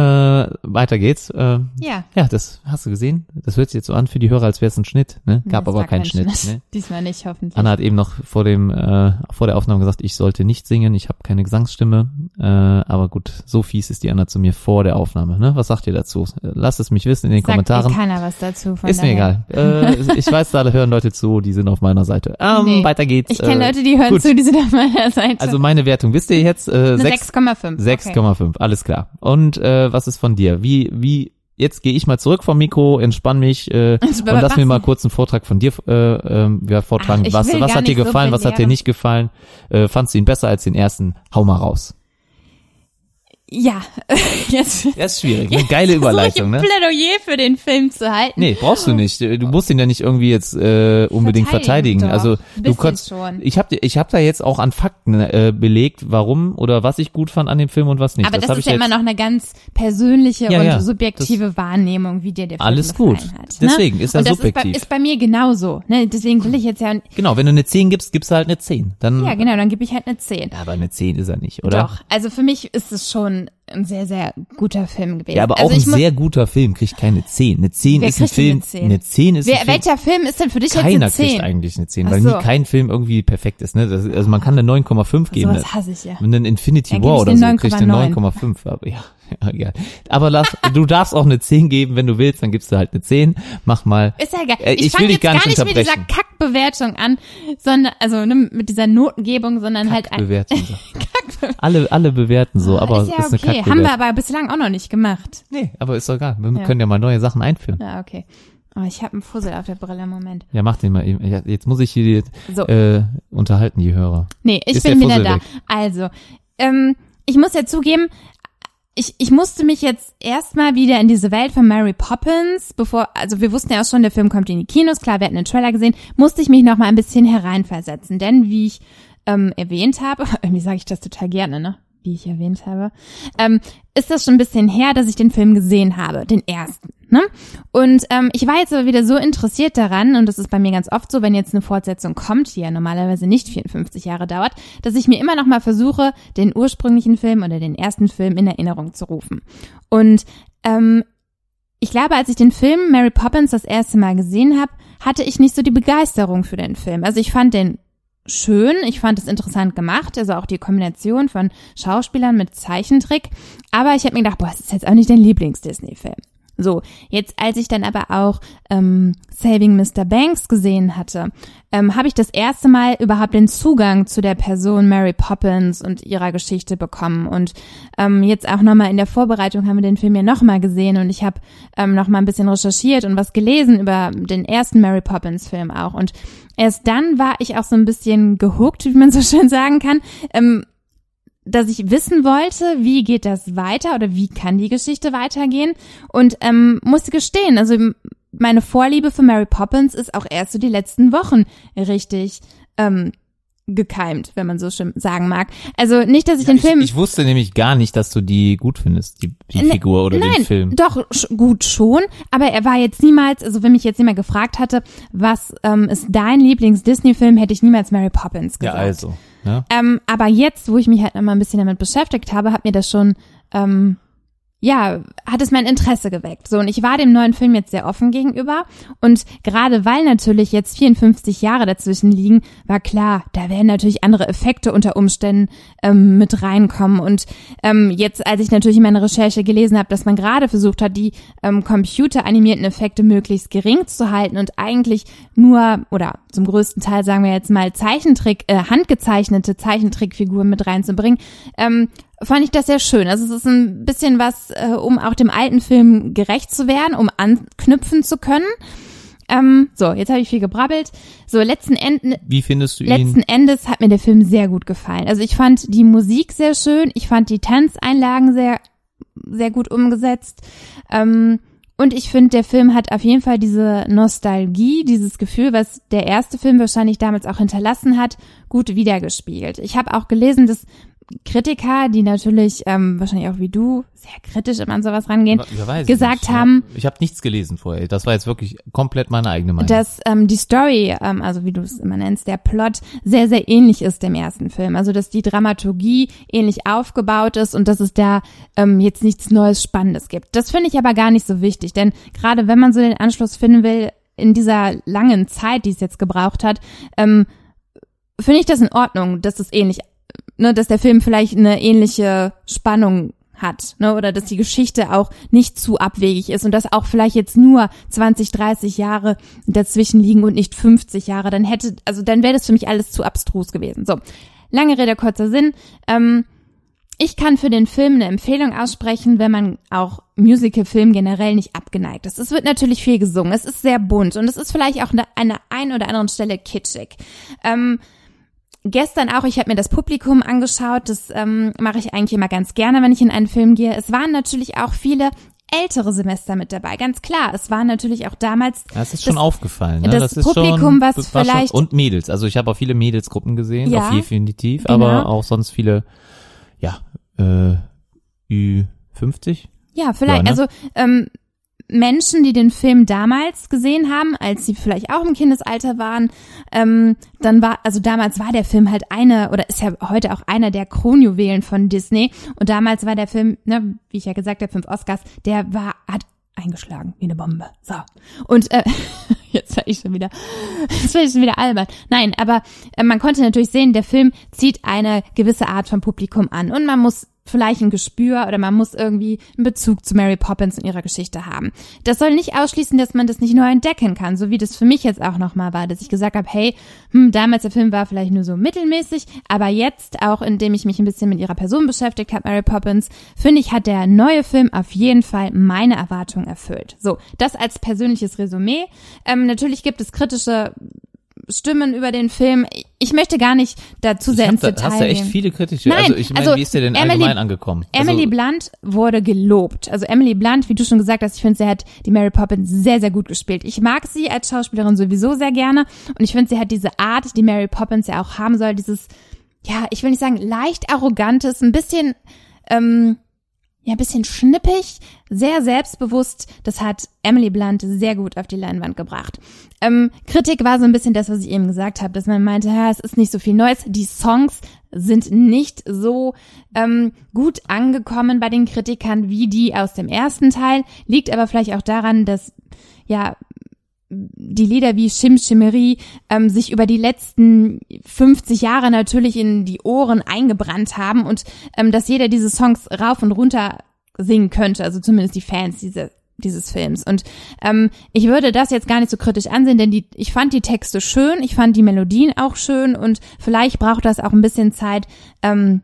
weiter geht's. Äh, Ja. ja, das hast du gesehen. Das hört sich jetzt so an für die Hörer, als wäre es ein Schnitt. Ne? Gab Das aber keinen kein Schnitt. Ne? (laughs) Diesmal nicht, hoffentlich. Anna hat eben noch vor dem äh, vor der Aufnahme gesagt, ich sollte nicht singen, ich habe keine Gesangsstimme. Äh, aber gut, so fies ist die Anna zu mir vor der Aufnahme. Ne? Was sagt ihr dazu? Lasst es mich wissen in den Sagt Kommentaren. keiner was dazu. Ist mir daher. egal. Äh, ich weiß, da hören Leute zu, die sind auf meiner Seite. Ähm, Nee. Weiter geht's. Ich kenne Äh, Leute, die hören gut. zu, die sind auf meiner Seite. Also meine Wertung, wisst ihr jetzt? Äh, Eine sechs- 6,5. 6,5, alles klar. Und äh, was ist von dir? Wie, wie, jetzt gehe ich mal zurück vom Mikro, entspann mich äh, (laughs) und lass mir mal kurz einen Vortrag von dir äh, ähm, ja, vortragen. Ach, was was hat dir nicht so gefallen, was hat dir nicht gefallen? Äh, fandst du ihn besser als den ersten? Hau mal raus. Ja, (laughs) jetzt Ja, ist schwierig. Eine geile (laughs) Überleitung, ne? Plädoyer für den Film zu halten. Nee, brauchst du nicht. Du musst ihn ja nicht irgendwie jetzt äh, unbedingt verteidigen. Doch, also du kannst. schon. Ich habe ich hab da jetzt auch an Fakten äh, belegt, warum oder was ich gut fand an dem Film und was nicht. Aber das, hab ist ja immer noch eine ganz persönliche Ja, und ja, subjektive Wahrnehmung, wie dir der Film Alles gut. hat. Deswegen ist er und das subjektiv. Ist bei, ist bei mir genauso. Ne? Deswegen will ich jetzt ja, Genau, wenn du eine 10 gibst, gibst du halt eine 10. Dann, ja genau, dann gebe ich halt eine 10. aber eine 10 ist er nicht, oder? Doch, also für mich ist es schon um, ein sehr, sehr guter Film gewesen. Ja, aber also auch ein sehr guter Film kriegt keine 10. Eine 10 Wer ist ein Film. eine 10? Eine 10 ist Wer, ein Film. welcher Film ist denn für dich Keiner jetzt eine 10? kriegt eigentlich eine 10, Ach weil so. nie kein Film irgendwie perfekt ist. Ne? Das, also man kann eine 9,5 geben. Sowas hasse ich ja. Wenn ein Infinity Dann War oder so kriegt eine 9,5. Aber ja, (laughs) ja, egal. Aber lass, du darfst auch eine 10 geben, wenn du willst, dann gibst du halt eine 10. Mach mal. Ist ja egal. Äh, Ich, ich fange will dich jetzt gar gar nicht nicht mit dieser. Kackbewertung an, sondern, also ne, mit dieser Notengebung, sondern halt ein, so. (laughs) alle, alle bewerten so, aber ist ja ist eine okay. Haben wir aber bislang auch noch nicht gemacht. Nee, aber ist doch egal. Wir Ja. können ja mal neue Sachen einführen. Ja, okay. Oh, ich habe einen Fussel auf der Brille, Moment. Ja, mach den mal eben. Jetzt muss ich hier So. äh, unterhalten, die Hörer. Nee, ich Ist bin der wieder da. weg? Also, ähm, ich muss ja zugeben, ich, ich musste mich jetzt erstmal wieder in diese Welt von Mary Poppins, bevor, also wir wussten ja auch schon, der Film kommt in die Kinos, klar, wir hatten den Trailer gesehen, musste ich mich noch mal ein bisschen hereinversetzen, denn wie ich ähm, erwähnt habe, (laughs) irgendwie sage ich das total gerne, ne? Wie ich erwähnt habe, ähm, ist das schon ein bisschen her, dass ich den Film gesehen habe, den ersten. Ne? Und ähm, ich war jetzt aber wieder so interessiert daran, und das ist bei mir ganz oft so, wenn jetzt eine Fortsetzung kommt, die ja normalerweise nicht 54 Jahre dauert, dass ich mir immer noch mal versuche, den ursprünglichen Film oder den ersten Film in Erinnerung zu rufen. Und ähm, ich glaube, als ich den Film Mary Poppins das erste Mal gesehen habe, hatte ich nicht so die Begeisterung für den Film. Also ich fand den schön, ich fand es interessant gemacht, also auch die Kombination von Schauspielern mit Zeichentrick, aber ich habe mir gedacht, boah, das ist jetzt auch nicht dein Lieblings-Disney-Film. So, jetzt als ich dann aber auch ähm, Saving Mr. Banks gesehen hatte, ähm, habe ich das erste Mal überhaupt den Zugang zu der Person Mary Poppins und ihrer Geschichte bekommen. Und ähm, jetzt auch nochmal in der Vorbereitung haben wir den Film ja nochmal gesehen und ich habe ähm, nochmal ein bisschen recherchiert und was gelesen über den ersten Mary Poppins Film auch. Und erst dann war ich auch so ein bisschen gehuckt, wie man so schön sagen kann. Ähm, dass ich wissen wollte, wie geht das weiter oder wie kann die Geschichte weitergehen und ähm, musste gestehen, also meine Vorliebe für Mary Poppins ist auch erst so die letzten Wochen richtig ähm, gekeimt, wenn man so schön sagen mag. Also nicht, dass ich den ich, Film ich wusste nämlich gar nicht, dass du die gut findest, die, die Ne- Figur oder Nein, den Film. doch sch- gut schon, aber er war jetzt niemals, also wenn mich jetzt jemand gefragt hatte, was ähm, ist dein Lieblings-Disney-Film, hätte ich niemals Mary Poppins Ja, gesagt. also. Ja. Ähm, aber jetzt, wo ich mich halt noch mal ein bisschen damit beschäftigt habe, hat mir das schon, ähm, ja, hat es mein Interesse geweckt. So, und ich war dem neuen Film jetzt sehr offen gegenüber. Und gerade weil natürlich jetzt 54 Jahre dazwischen liegen, war klar, da werden natürlich andere Effekte unter Umständen ähm, mit reinkommen. Und ähm, jetzt, als ich natürlich in meiner Recherche gelesen habe, dass man gerade versucht hat, die ähm, computeranimierten Effekte möglichst gering zu halten und eigentlich nur, oder zum größten Teil sagen wir jetzt mal Zeichentrick, äh, handgezeichnete Zeichentrickfiguren mit reinzubringen, ähm, fand ich das sehr schön. Also es ist ein bisschen was, äh, um auch dem alten Film gerecht zu werden, um anknüpfen zu können. Ähm, so, jetzt habe ich viel gebrabbelt. So, letzten Endes, Wie findest du ihn? letzten Endes hat mir der Film sehr gut gefallen. Also ich fand die Musik sehr schön, ich fand die Tanzeinlagen sehr, sehr gut umgesetzt. Ähm, und ich finde, der Film hat auf jeden Fall diese Nostalgie, dieses Gefühl, was der erste Film wahrscheinlich damals auch hinterlassen hat, gut wiedergespiegelt. Ich habe auch gelesen, dass Kritiker, die natürlich ähm, wahrscheinlich auch wie du sehr kritisch immer an sowas rangehen, gesagt nicht. haben, Ich habe nichts gelesen vorher. Das war jetzt wirklich komplett meine eigene Meinung. dass ähm, die Story, ähm, also wie du es immer nennst, der Plot sehr, sehr ähnlich ist dem ersten Film. Also dass die Dramaturgie ähnlich aufgebaut ist und dass es da ähm, jetzt nichts Neues, Spannendes gibt. Das finde ich aber gar nicht so wichtig, denn gerade wenn man so den Anschluss finden will, in dieser langen Zeit, die es jetzt gebraucht hat, ähm, finde ich das in Ordnung, dass es ähnlich, ne, dass der Film vielleicht eine ähnliche Spannung hat, ne, oder dass die Geschichte auch nicht zu abwegig ist und dass auch vielleicht jetzt nur 20, 30 Jahre dazwischen liegen und nicht 50 Jahre, dann hätte, also dann wäre das für mich alles zu abstrus gewesen. So, lange Rede, kurzer Sinn. Ähm, ich kann für den Film eine Empfehlung aussprechen, wenn man auch Musical-Film generell nicht abgeneigt ist. Es wird natürlich viel gesungen, es ist sehr bunt und es ist vielleicht auch an einer ein oder anderen Stelle kitschig. Ähm, gestern auch, ich habe mir das Publikum angeschaut, das ähm, mache ich eigentlich immer ganz gerne, wenn ich in einen Film gehe. Es waren natürlich auch viele ältere Semester mit dabei, ganz klar. Es waren natürlich auch damals das ist schon das- aufgefallen. Ne? das ist Publikum, schon, was das vielleicht- Schon, und Mädels. Also ich habe auch viele Mädelsgruppen gesehen, Ja, auch definitiv, genau. aber auch sonst viele, ja, äh, Ü50. Ja, vielleicht. Ja, ne? Also ähm, Menschen, die den Film damals gesehen haben, als sie vielleicht auch im Kindesalter waren, ähm, dann war, also damals war der Film halt eine, oder ist ja heute auch einer der Kronjuwelen von Disney. Und damals war der Film, ne, wie ich ja gesagt habe, fünf Oscars, der war, hat eingeschlagen wie eine Bombe. So. Und äh, (laughs) jetzt war ich schon wieder, jetzt war ich schon wieder albern. Nein, aber äh, man konnte natürlich sehen, der Film zieht eine gewisse Art von Publikum an. Und man muss vielleicht ein Gespür oder man muss irgendwie einen Bezug zu Mary Poppins und ihrer Geschichte haben. Das soll nicht ausschließen, dass man das nicht neu entdecken kann, so wie das für mich jetzt auch nochmal war, dass ich gesagt habe, hey, hm, damals der Film war vielleicht nur so mittelmäßig, aber jetzt auch, indem ich mich ein bisschen mit ihrer Person beschäftigt habe, Mary Poppins, finde ich, hat der neue Film auf jeden Fall meine Erwartungen erfüllt. So, das als persönliches Resümee. Ähm, natürlich gibt es kritische Stimmen über den Film. Ich möchte gar nicht dazu sehr ins da, Detail hast du echt viele kritische. Nein, also ich meine, also wie ist der denn Emily- allgemein angekommen? Emily also, Blunt wurde gelobt. Also Emily Blunt, wie du schon gesagt hast, ich finde, sie hat die Mary Poppins sehr, sehr gut gespielt. Ich mag sie als Schauspielerin sowieso sehr gerne und ich finde, sie hat diese Art, die Mary Poppins ja auch haben soll, dieses, ja, ich will nicht sagen leicht arrogantes, ein bisschen, ähm, ja, bisschen schnippig, sehr selbstbewusst. Das hat Emily Blunt sehr gut auf die Leinwand gebracht. Ähm, Kritik war so ein bisschen das, was ich eben gesagt habe, dass man meinte, ja, es ist nicht so viel Neues. Die Songs sind nicht so ähm, gut angekommen bei den Kritikern wie die aus dem ersten Teil. Liegt aber vielleicht auch daran, dass ja die Lieder wie Shim Shimmery ähm, sich über die letzten 50 Jahre natürlich in die Ohren eingebrannt haben und ähm, dass jeder diese Songs rauf und runter singen könnte, also zumindest die Fans diese, dieses Films. Und ähm, ich würde das jetzt gar nicht so kritisch ansehen, denn die, ich fand die Texte schön, ich fand die Melodien auch schön und vielleicht braucht das auch ein bisschen Zeit, ähm,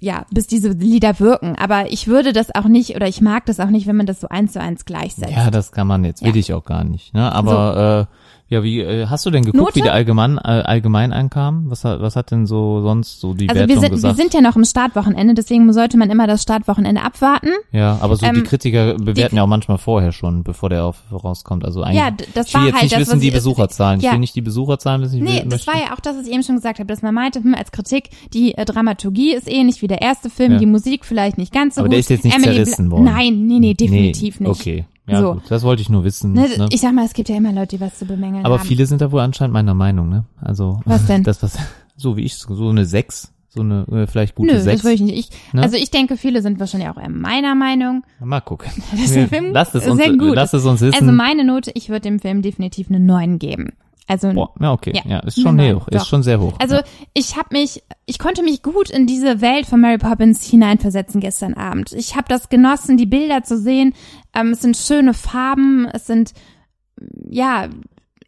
ja, bis diese Lieder wirken. Aber ich würde das auch nicht, oder ich mag das auch nicht, wenn man das so eins zu eins gleichsetzt. ja, das kann man jetzt, will Ja. ich auch gar nicht. Ne? Aber äh, ja, wie äh, hast du denn geguckt, Note? wie der allgemein äh, allgemein ankam? Was hat was hat denn so sonst so die Also Wertung wir sind, wir gesagt? sind ja noch im Startwochenende, deswegen sollte man immer das Startwochenende abwarten. ja, aber so die ähm, Kritiker bewerten ja auch manchmal vorher schon, bevor der auf, rauskommt. Also eigentlich, Ja, das ich will war jetzt halt nicht das, wissen die ich- Besucherzahlen. Ich ja. will nicht die Besucherzahlen wissen. Ich Nee, will, das möchte- war ja auch das, was ich eben schon gesagt habe, dass man meinte, hm, als Kritik, die äh, Dramaturgie ist ähnlich wie der erste Film, Ja. die Musik vielleicht nicht ganz so Aber gut. der ist jetzt nicht Emily zerrissen worden. Nein, nee, nee, definitiv nee, nicht. Okay, ja So. gut, das wollte ich nur wissen. Ne, ne? Ich sag mal, es gibt ja immer Leute, die was zu bemängeln Aber haben. viele sind da wohl anscheinend meiner Meinung, ne? Also Was denn? (laughs) Das was so wie ich so eine sechs, so eine äh, vielleicht gute Nö, sechs. das würde ich nicht. Ich, Ne? Also ich denke, viele sind wahrscheinlich auch eher meiner Meinung. Mal gucken. Das der Film Lass es ist uns, sehr gut. lass es uns wissen. Also meine Note, ich würde dem Film definitiv eine 9 geben. Also Boah, ja okay, Ja. ja, ist schon Nein, hoch, doch. ist schon sehr hoch. Also ja. ich habe mich, ich konnte mich gut in diese Welt von Mary Poppins hineinversetzen gestern Abend. Ich habe das genossen, die Bilder zu sehen. Ähm, es sind schöne Farben, es sind ja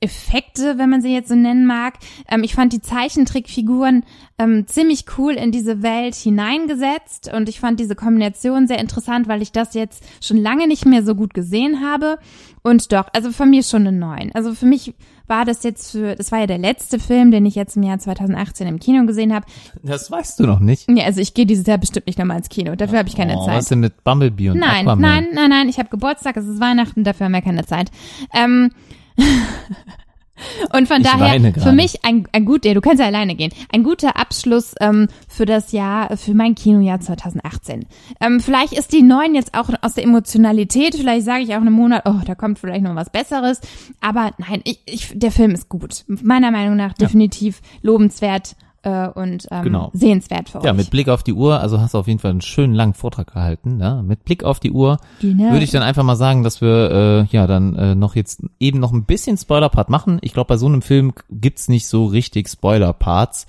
Effekte, wenn man sie jetzt so nennen mag. Ähm, ich fand die Zeichentrickfiguren ähm, ziemlich cool in diese Welt hineingesetzt und ich fand diese Kombination sehr interessant, weil ich das jetzt schon lange nicht mehr so gut gesehen habe. Und doch, also von mir schon eine 9. Also für mich war das jetzt für, das war ja der letzte Film, den ich jetzt im Jahr 2018 im Kino gesehen habe. das weißt du noch nicht. Ja, also ich gehe dieses Jahr bestimmt nicht nochmal ins Kino. Dafür habe ich keine oh, Zeit. Was denn mit Bumblebee und Nein, Aquaman? nein, nein, nein, ich habe Geburtstag, es ist Weihnachten, dafür haben wir keine Zeit. Ähm, (laughs) und von Ich daher für mich ein, ein gut, ja, du kannst ja alleine gehen, ein guter Abschluss ähm, für das Jahr, für mein Kinojahr 2018. Ähm, vielleicht ist die neun jetzt auch aus der Emotionalität, vielleicht sage ich auch einen Monat, oh, da kommt vielleicht noch was Besseres, aber nein, ich, ich, der Film ist gut. Meiner Meinung nach definitiv lobenswert äh, und ähm, Genau. sehenswert für Ja, euch. mit Blick auf die Uhr, also hast du auf jeden Fall einen schönen langen Vortrag gehalten. Ne? Mit Blick auf die Uhr Genau. würde ich dann einfach mal sagen, dass wir äh, ja dann äh, noch jetzt eben noch ein bisschen Spoiler-Part machen. Ich glaube, bei so einem Film gibt's nicht so richtig Spoiler-Parts.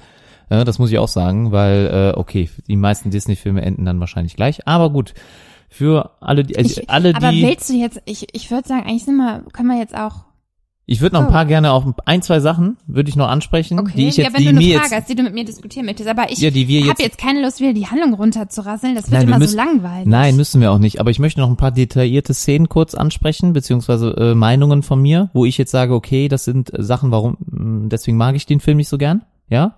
Äh, das muss ich auch sagen, weil äh, okay, die meisten Disney-Filme enden dann wahrscheinlich gleich. Aber gut, für alle, die, also Ich, alle aber die, willst du jetzt, ich, ich würde sagen, eigentlich sind wir, können wir jetzt auch. Ich würde noch ein Oh. paar gerne auch ein, zwei Sachen würde ich noch ansprechen, Okay, die ich ja, jetzt, wenn die du eine mir Frage jetzt hast, die du mit mir diskutieren möchtest. Aber ich Ja, wir habe jetzt- keine Lust, wieder die Handlung runterzurasseln. Das wird Nein, wir immer müssen- so langweilig. Nein, müssen wir auch nicht. Aber ich möchte noch ein paar detaillierte Szenen kurz ansprechen, beziehungsweise äh, Meinungen von mir, wo ich jetzt sage, okay, das sind äh, Sachen, warum, deswegen mag ich den Film nicht so gern, ja.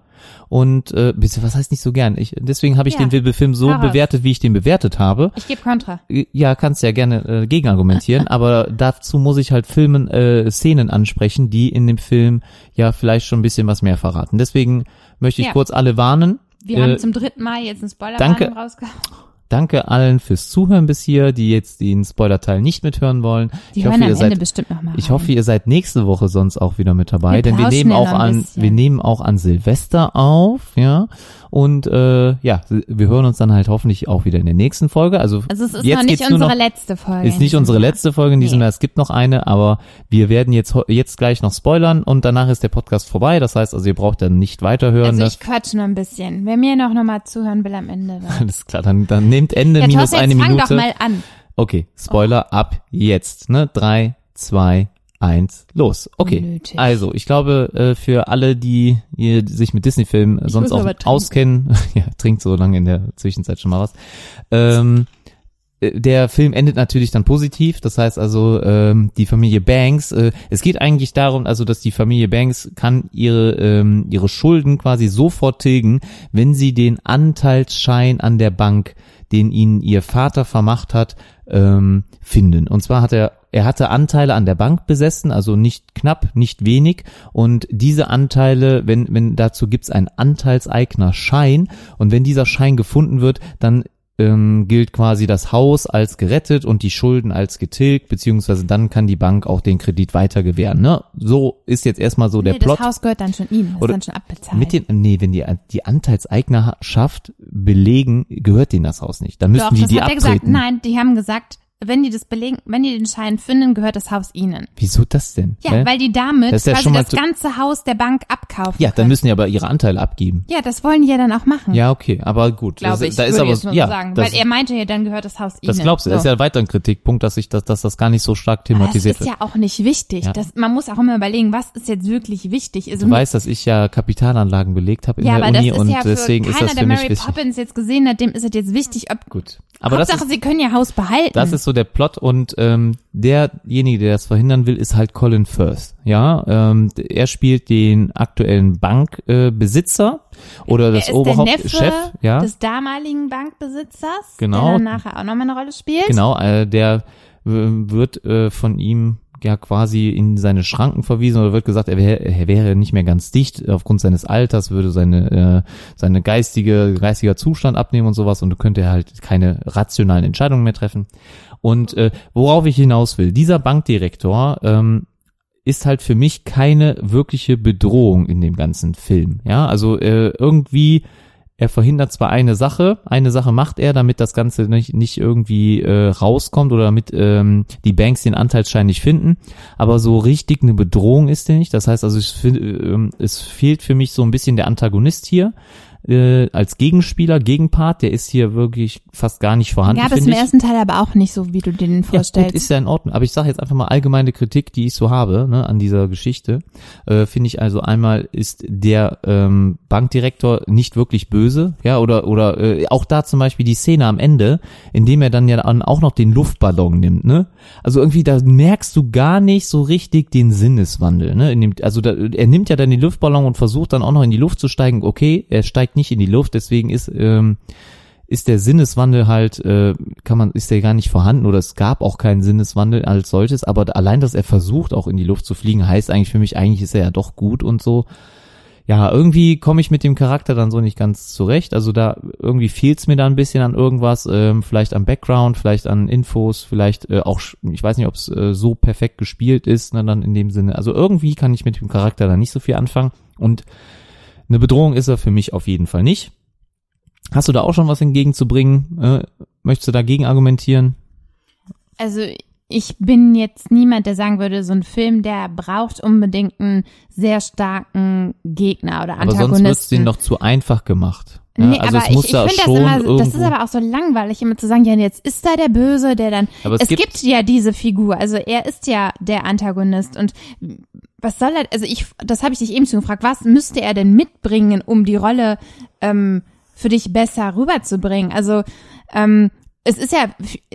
Und äh, was heißt nicht so gern? Ich, deswegen habe ich Ja, den Film so hau raus. bewertet, wie ich den bewertet habe. Ich gebe Kontra. Äh, Ja, kannst ja gerne äh, gegenargumentieren, (laughs) aber dazu muss ich halt Filmen, äh, Szenen ansprechen, die in dem Film ja vielleicht schon ein bisschen was mehr verraten. Deswegen möchte ich Ja. kurz alle warnen. Wir Äh, haben zum dritten Mal jetzt einen spoiler danke. rausgehauen. Danke allen fürs Zuhören bis hier, die jetzt den Spoiler-Teil nicht mithören wollen. Die ich hören hoffe, am ihr Ende seid, bestimmt noch mal ich hoffe, ihr seid nächste Woche sonst auch wieder mit dabei, Wir denn wir nehmen auch an, bisschen. wir nehmen auch an Silvester auf, ja. Und äh, ja, wir hören uns dann halt hoffentlich auch wieder in der nächsten Folge. Also, Also es ist jetzt noch nicht unsere noch, letzte Folge. ist nicht unsere letzte Folge in diesem Nee. Jahr. Es gibt noch eine, aber wir werden jetzt jetzt gleich noch spoilern und danach ist der Podcast vorbei. Das heißt, also ihr braucht dann nicht weiterhören. Also das, ich quatsch nur ein bisschen. Wer mir noch noch mal zuhören will am Ende. (laughs) Dann. alles klar, dann, dann nehmt Ende Ja, minus Thorsten, eine fang Minute. doch mal an. Okay, Spoiler ab jetzt. Ne? Drei, zwei, eins, los. Okay, Unnötig. also ich glaube, äh, für alle, die hier sich mit Disney-Filmen sonst muss auch auskennen, (laughs) ja, trinkt so lange in der Zwischenzeit schon mal was. Ähm, äh, der Film endet natürlich dann positiv, das heißt also ähm, die Familie Banks. Äh, es geht eigentlich darum, also dass die Familie Banks kann ihre ähm, ihre Schulden quasi sofort tilgen, wenn sie den Anteilsschein an der Bank, den ihnen ihr Vater vermacht hat, ähm, finden. Und zwar hat er er hatte Anteile an der Bank besessen, also nicht knapp, nicht wenig. Und diese Anteile, wenn, wenn dazu gibt's einen Anteilseignerschein. Und wenn dieser Schein gefunden wird, dann ähm, gilt quasi das Haus als gerettet und die Schulden als getilgt, beziehungsweise dann kann die Bank auch den Kredit weiter gewähren. Ne? So ist jetzt erstmal so der nee, Plot. das Haus gehört dann schon. Das Oder dann schon abbezahlt. Mit den, nee, wenn die, die Anteilseignerschaft belegen, gehört denen das Haus nicht. Dann müssten Doch, die das die hat er abtreten. gesagt. Nein, die haben gesagt, wenn die das belegen, wenn die den Schein finden, gehört das Haus ihnen. Wieso das denn? Ja, Hä? weil die damit Das ja quasi das ganze Haus der Bank abkaufen. ja, dann können. müssen die aber ihre Anteile abgeben. Ja, das wollen die ja dann auch machen. Ja, okay, aber gut. glaube das, ich. da ist aber ja, so sagen, das, weil er meinte ja, dann gehört das Haus ihnen. das glaubst du. Das ist So. ja weiter ein Kritikpunkt, dass ich das, dass das gar nicht so stark thematisiert das ist wird. ja auch nicht wichtig. Ja. Das, man muss auch immer überlegen, was ist jetzt wirklich wichtig. Also Du weißt, dass ich ja Kapitalanlagen belegt habe in ja, der Uni das und ja deswegen ist keiner, das für der mich Mary wichtig. Poppins jetzt gesehen hat, dem ist es jetzt wichtig, ob Gut. Aber das Hauptsache, ist, sie können ihr Haus behalten. das ist so der Plot und ähm, derjenige, der das verhindern will, ist halt Colin Firth. Ja, ähm, er spielt den aktuellen Bankbesitzer äh, oder das er ist der Neffe Chef, ja. des damaligen Bankbesitzers, Genau. der dann nachher auch nochmal eine Rolle spielt. Genau, äh, der wird äh, von ihm ja quasi in seine Schranken verwiesen oder wird gesagt, er, wär, er wäre nicht mehr ganz dicht aufgrund seines Alters, würde seine äh, seine geistige geistiger Zustand abnehmen und sowas und könnte halt keine rationalen Entscheidungen mehr treffen. Und äh, worauf ich hinaus will, dieser Bankdirektor ähm, ist halt für mich keine wirkliche Bedrohung in dem ganzen Film. Ja, also äh, irgendwie er verhindert zwar eine Sache, eine Sache macht er, damit das Ganze nicht, nicht irgendwie äh, rauskommt oder damit ähm, die Banks den Anteilsschein nicht finden, aber so richtig eine Bedrohung ist er nicht. Das heißt also, fin- ähm, es fehlt für mich so ein bisschen der Antagonist hier äh, als Gegenspieler, Gegenpart, der ist hier wirklich fast gar nicht vorhanden. Gab es im ich. ersten Teil aber auch nicht so, wie du den Ja, vorstellst. gut, ist ja in Ordnung. Aber ich sage jetzt einfach mal allgemeine Kritik, die ich so habe ne, an dieser Geschichte. Äh, Finde ich also einmal ist der ähm, Bankdirektor nicht wirklich böse, ja, oder oder äh, auch da zum Beispiel die Szene am Ende, in dem er dann ja dann auch noch den Luftballon nimmt, ne? Also irgendwie da merkst du gar nicht so richtig den Sinneswandel, ne? Dem, also da, er nimmt ja dann den Luftballon und versucht dann auch noch in die Luft zu steigen. Okay, er steigt nicht in die Luft, deswegen ist ähm, ist der Sinneswandel halt, äh, kann man, ist der gar nicht vorhanden oder es gab auch keinen Sinneswandel als solches, aber allein, dass er versucht, auch in die Luft zu fliegen, heißt eigentlich für mich, eigentlich ist er ja doch gut und so. Ja, irgendwie komme ich mit dem Charakter dann so nicht ganz zurecht. Also da irgendwie fehlt's mir da ein bisschen an irgendwas, ähm, vielleicht am Background, vielleicht an Infos, vielleicht äh, auch, ich weiß nicht, ob es äh, so perfekt gespielt ist, ne, dann in dem Sinne. Also irgendwie kann ich mit dem Charakter da nicht so viel anfangen und eine Bedrohung ist er für mich auf jeden Fall nicht. Hast du da auch schon was entgegenzubringen? Äh, möchtest du dagegen argumentieren? Also ich bin jetzt niemand, der sagen würde, so ein Film, der braucht unbedingt einen sehr starken Gegner oder Aber sonst wird's Antagonisten. denen doch zu einfach gemacht. Nee, also aber ich, ich da finde das immer, irgendwo, das ist aber auch so langweilig, immer zu sagen, ja, jetzt ist da der Böse, der dann, Aber es es, gibt- gibt, ja diese Figur, also er ist ja der Antagonist und was soll er, also ich, das habe ich dich eben schon gefragt, was müsste er denn mitbringen, um die Rolle ähm, für dich besser rüberzubringen? Also ähm, es ist ja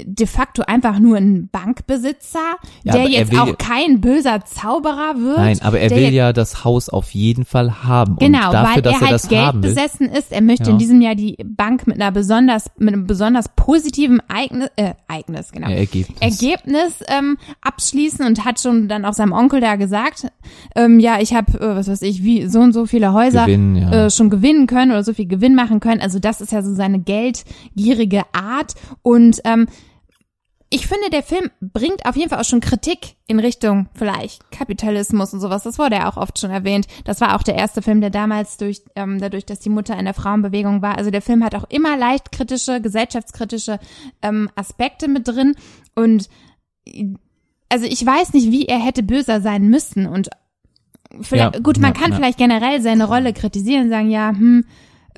de facto einfach nur ein Bankbesitzer, Ja, der er jetzt will- auch kein böser Zauberer wird. Nein, aber er will jetzt- ja das Haus auf jeden Fall haben. Genau, dafür, weil er er, halt das Geld haben will. besessen ist. Er möchte Ja. in diesem Jahr die Bank mit einer besonders, mit einem besonders positiven Ereignis, äh, Ereignis, genau. Ja, Ergebnis. Ergebnis ähm, abschließen und hat schon dann auch seinem Onkel da gesagt, ähm, ja, ich habe, äh, was weiß ich, wie so und so viele Häuser Gewinnen, ja. äh, schon gewinnen können oder so viel Gewinn machen können. Also das ist ja so seine geldgierige Art und ähm, ich finde, der Film bringt auf jeden Fall auch schon Kritik in Richtung vielleicht Kapitalismus und sowas. Das wurde ja auch oft schon erwähnt. Das war auch der erste Film, der damals durch, ähm, dadurch, dass die Mutter in der Frauenbewegung war. Also der Film hat auch immer leicht kritische, gesellschaftskritische ähm, Aspekte mit drin. Und also ich weiß nicht, wie er hätte böser sein müssen. Und vielleicht, Ja, gut, man ja, kann ja. vielleicht generell seine Rolle kritisieren, sagen, ja, hm,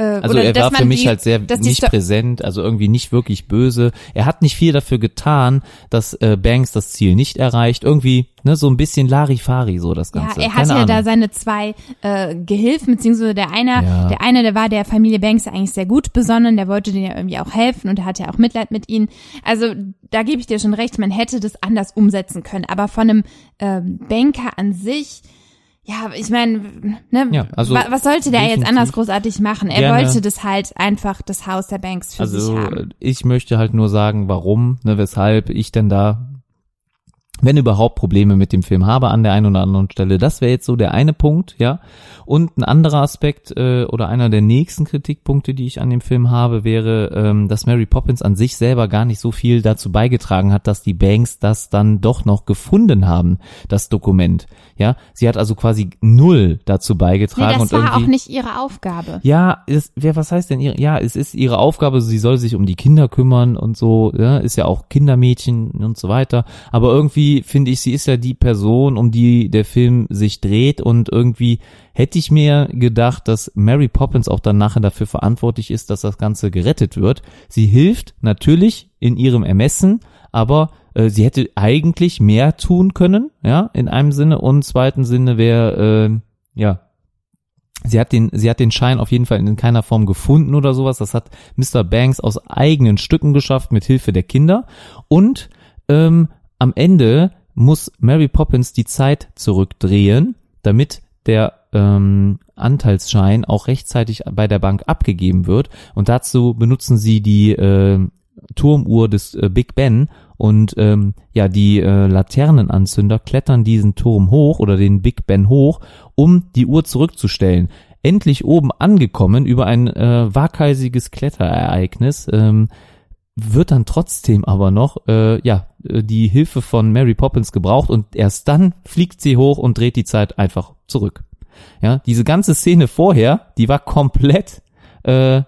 äh, Also er war für mich die, halt sehr nicht präsent, also irgendwie nicht wirklich böse. Er hat nicht viel dafür getan, dass äh, Banks das Ziel nicht erreicht. Irgendwie, ne, so ein bisschen Larifari so das Ja, Ganze. er Keine hatte ja da seine zwei äh, Gehilfen, beziehungsweise der eine, Ja. der eine, der war der Familie Banks eigentlich sehr gut besonnen, der wollte denen ja irgendwie auch helfen und er hatte ja auch Mitleid mit ihnen. Also da gebe ich dir schon recht, man hätte das anders umsetzen können. Aber von einem ähm, Banker an sich, ja, ich meine, ne, Ja, also wa- was sollte der jetzt anders großartig machen? Er Gerne. wollte das halt einfach das Haus der Banks für sich Also haben. äh, ich möchte halt nur sagen, warum, ne, weshalb ich denn da, wenn überhaupt Probleme mit dem Film habe an der einen oder anderen Stelle. Das wäre jetzt so der eine Punkt, ja. Und ein anderer Aspekt äh, oder einer der nächsten Kritikpunkte, die ich an dem Film habe, wäre, ähm, dass Mary Poppins an sich selber gar nicht so viel dazu beigetragen hat, dass die Banks das dann doch noch gefunden haben, das Dokument. Ja, sie hat also quasi null dazu Nee, beigetragen das und war auch nicht ihre Aufgabe. ja, es, wer, was heißt denn ihre, ja, es ist ihre Aufgabe, sie soll sich um die Kinder kümmern und so, ja, ist ja auch Kindermädchen und so weiter. Aber irgendwie finde ich, sie ist ja die Person, um die der Film sich dreht und irgendwie hätte ich mir gedacht, dass Mary Poppins auch dann nachher dafür verantwortlich ist, dass das Ganze gerettet wird. Sie hilft natürlich in ihrem Ermessen, aber äh, sie hätte eigentlich mehr tun können, ja, in einem Sinne und zweiten Sinne wäre, äh, ja, Sie hat den, sie hat den Schein auf jeden Fall in keiner Form gefunden oder sowas. Das hat Mr. Banks aus eigenen Stücken geschafft mit Hilfe der Kinder. Und ähm, am Ende muss Mary Poppins die Zeit zurückdrehen, damit der ähm, Anteilsschein auch rechtzeitig bei der Bank abgegeben wird. Und dazu benutzen sie die äh, Turmuhr des äh, Big Ben und ähm, ja, die äh, Laternenanzünder klettern diesen Turm hoch oder den Big Ben hoch, um die Uhr zurückzustellen. Endlich oben angekommen über ein äh, waghalsiges Kletterereignis, ähm, wird dann trotzdem aber noch äh, ja äh, die Hilfe von Mary Poppins gebraucht und erst dann fliegt sie hoch und dreht die Zeit einfach zurück. Ja, diese ganze Szene vorher, die war komplett äh,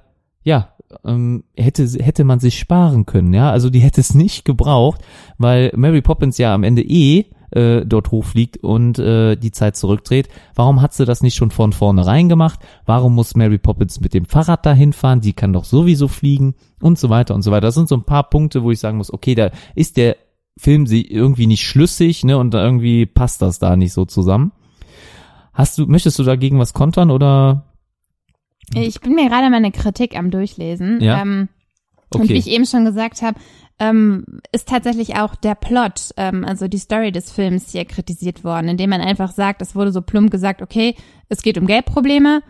ja ähm, hätte hätte man sich sparen können, ja, also die hätte es nicht gebraucht, weil Mary Poppins ja am Ende eh äh, dort hochfliegt und äh, die Zeit zurückdreht. Warum hat sie das nicht schon von vornherein gemacht? Warum muss Mary Poppins mit dem Fahrrad dahin fahren? Die kann doch sowieso fliegen und so weiter und so weiter. Das sind so ein paar Punkte, wo ich sagen muss, okay, da ist der Film sie irgendwie nicht schlüssig, ne, und irgendwie passt das da nicht so zusammen. Hast du, möchtest du dagegen was kontern oder? Ich bin mir gerade meine Kritik am Durchlesen. Ja? Ähm, Und wie Okay. ich eben schon gesagt habe, ähm, ist tatsächlich auch der Plot, ähm, also die Story des Films hier kritisiert worden, indem man einfach sagt, es wurde so plump gesagt, okay, es geht um Geldprobleme,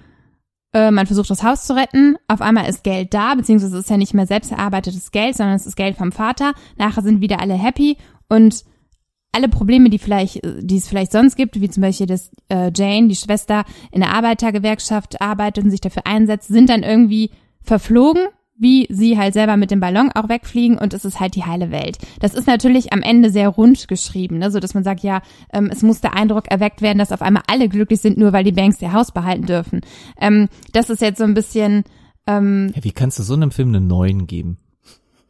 äh, man versucht das Haus zu retten, auf einmal ist Geld da, beziehungsweise es ist ja nicht mehr selbst erarbeitetes Geld, sondern es ist Geld vom Vater, nachher sind wieder alle happy und alle Probleme, die vielleicht, die es vielleicht sonst gibt, wie zum Beispiel, dass äh, Jane, die Schwester, in der Arbeitergewerkschaft arbeitet und sich dafür einsetzt, sind dann irgendwie verflogen, wie sie halt selber mit dem Ballon auch wegfliegen und es ist halt die heile Welt. Das ist natürlich am Ende sehr rund geschrieben, ne? so dass man sagt, ja, ähm, es muss der Eindruck erweckt werden, dass auf einmal alle glücklich sind, nur weil die Banks ihr Haus behalten dürfen. Ähm, das ist jetzt so ein bisschen, ähm, Ja, wie kannst du so einem Film einen neuen geben?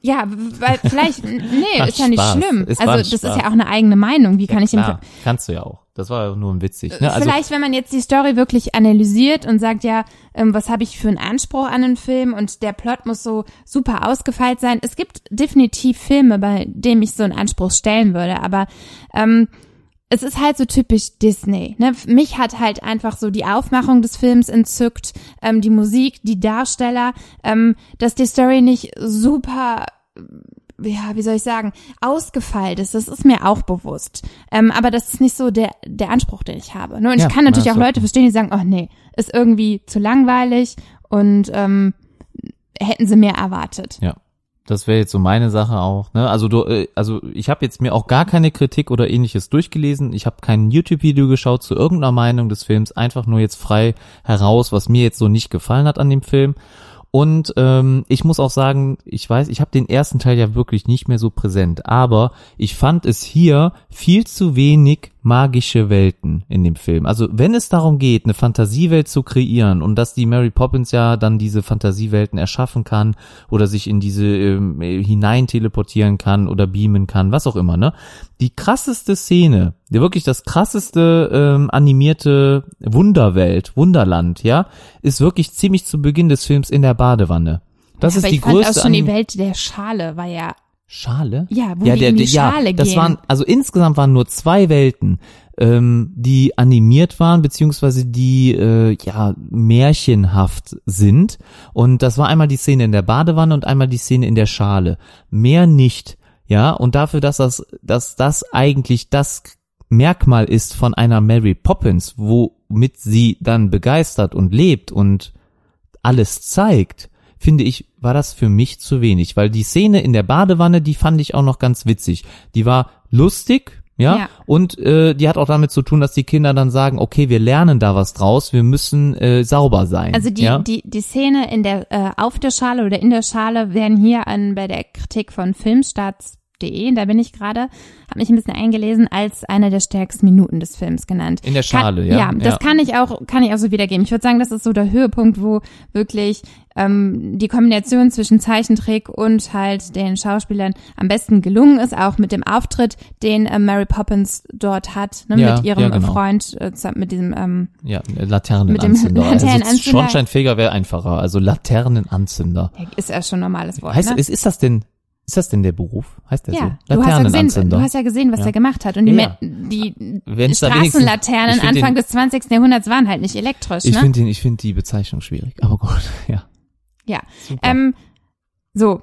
Ja, weil vielleicht, nee, ist ja nicht Spaß. schlimm. War Also das ist Spaß. ja auch eine eigene Meinung. Wie kann ich den Klar, kannst du ja auch. Das war ja nur ein witzig. Ne? Also, Vielleicht, wenn man jetzt die Story wirklich analysiert und sagt, ja, ähm, was habe ich für einen Anspruch an den Film und der Plot muss so super ausgefeilt sein. Es gibt definitiv Filme, bei denen ich so einen Anspruch stellen würde, aber ähm, es ist halt so typisch Disney. Ne? Mich hat halt einfach so die Aufmachung des Films entzückt, ähm, die Musik, die Darsteller, ähm, dass die Story nicht super ja, wie soll ich sagen, ausgefeilt ist, das ist mir auch bewusst. Ähm, aber das ist nicht so der, der Anspruch, den ich habe. Ne? Und Ja, ich kann natürlich na, auch Leute verstehen, die sagen, oh nee, ist irgendwie zu langweilig und ähm, hätten sie mehr erwartet. Ja. Das wäre jetzt so meine Sache auch. Ne? Also du, äh, also ich habe jetzt mir auch gar keine Kritik oder ähnliches durchgelesen. Ich habe kein YouTube-Video geschaut zu irgendeiner Meinung des Films. Einfach nur jetzt frei heraus, was mir jetzt so nicht gefallen hat an dem Film. Und ähm, ich muss auch sagen, ich weiß, ich habe den ersten Teil ja wirklich nicht mehr so präsent, aber ich fand es hier viel zu wenig magische Welten in dem Film. Also wenn es darum geht, eine Fantasiewelt zu kreieren und dass die Mary Poppins ja dann diese Fantasiewelten erschaffen kann oder sich in diese ähm, hinein teleportieren kann oder beamen kann, was auch immer, ne? Die krasseste Szene, die wirklich das krasseste ähm, animierte Wunderwelt, Wunderland, ja, ist wirklich ziemlich zu Beginn des Films in der Badewanne. Das ja, ist die ich fand größte auch schon die Welt der Schale war ja Schale? Ja, wo ja, die der, in die der, ja, Schale das gehen. waren, also insgesamt waren nur zwei Welten, ähm, die animiert waren, beziehungsweise die, äh, ja, märchenhaft sind. Und das war einmal die Szene in der Badewanne und einmal die Szene in der Schale. Mehr nicht. Ja, und dafür, dass das, dass das eigentlich das Merkmal ist von einer Mary Poppins, womit sie dann begeistert und lebt und alles zeigt, finde ich, war das für mich zu wenig, weil die Szene in der Badewanne, die fand ich auch noch ganz witzig. Die war lustig, ja, Ja. und äh, die hat auch damit zu tun, dass die Kinder dann sagen, okay, wir lernen da was draus, wir müssen äh, sauber sein. Also die, ja? die, die Szene in der, äh, auf der Schale oder in der Schale werden hier an, bei der Kritik von Filmstarts.de, da bin ich gerade, habe mich ein bisschen eingelesen, als eine der stärksten Minuten des Films genannt. In der Kann- Schale, ja, Ja, das ja. kann ich auch, kann ich auch so wiedergeben. Ich würde sagen, das ist so der Höhepunkt, wo wirklich ähm, die Kombination zwischen Zeichentrick und halt den Schauspielern am besten gelungen ist, auch mit dem Auftritt, den äh, Mary Poppins dort hat, ne, Ja, mit ihrem ja, genau. äh, Freund, äh, mit diesem ähm, ja, Laternenanzünder. Mit dem also. (laughs) Schornsteinfeger wäre einfacher, also Laternenanzünder. ist ja schon ein normales Wort. Heißt, ne? ist, ist das denn, ist das denn der Beruf? Heißt der Ja, so? du hast ja gesehen, Laternenanzünder. du hast ja gesehen, was Ja. er gemacht hat. Und die, Ja, die Wenn's Straßenlaternen Anfang den- des 20. Jahrhunderts waren halt nicht elektrisch, Ich ne? finde ich finde die Bezeichnung schwierig, aber gut, (laughs) ja. ja. Ähm, so,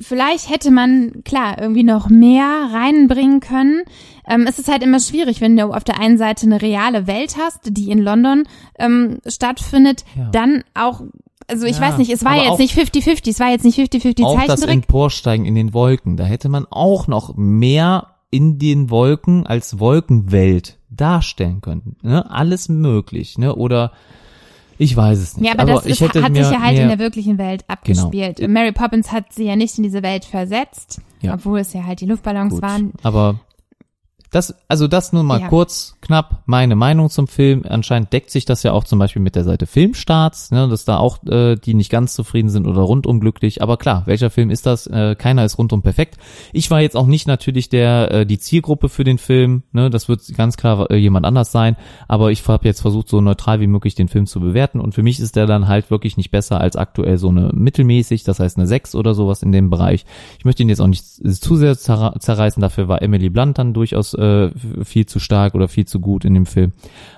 vielleicht hätte man, klar, irgendwie noch mehr reinbringen können. Ähm, es ist halt immer schwierig, wenn du auf der einen Seite eine reale Welt hast, die in London ähm, stattfindet, Ja. dann auch, also ich Ja, weiß nicht, es war aber jetzt nicht 50-50, es war jetzt nicht 50-50 auch das. Emporsteigen in den Wolken, da hätte man auch noch mehr in den Wolken als Wolkenwelt darstellen können. Ne? Alles möglich, ne? Oder ich weiß es nicht. Ja, aber, das ich ist, hätte hat sich ja halt mehr, in der wirklichen Welt abgespielt. Genau. Mary Poppins hat sie ja nicht in diese Welt versetzt, Ja. obwohl es ja halt die Luftballons gut, waren. Aber das, also das nun mal Ja. kurz, knapp meine Meinung zum Film. Anscheinend deckt sich das ja auch zum Beispiel mit der Seite Filmstarts, ne, dass da auch äh, die nicht ganz zufrieden sind oder rundum glücklich. Aber klar, welcher Film ist das? Äh, keiner ist rundum perfekt. Ich war jetzt auch nicht natürlich der äh, die Zielgruppe für den Film. Ne, das wird ganz klar äh, jemand anders sein. Aber ich habe jetzt versucht, so neutral wie möglich den Film zu bewerten. Und für mich ist der dann halt wirklich nicht besser als aktuell so eine mittelmäßig, das heißt eine 6 oder sowas in dem Bereich. Ich möchte ihn jetzt auch nicht zu sehr zerreißen. Dafür war Emily Blunt dann durchaus äh, viel zu stark oder viel zu gut in dem Film.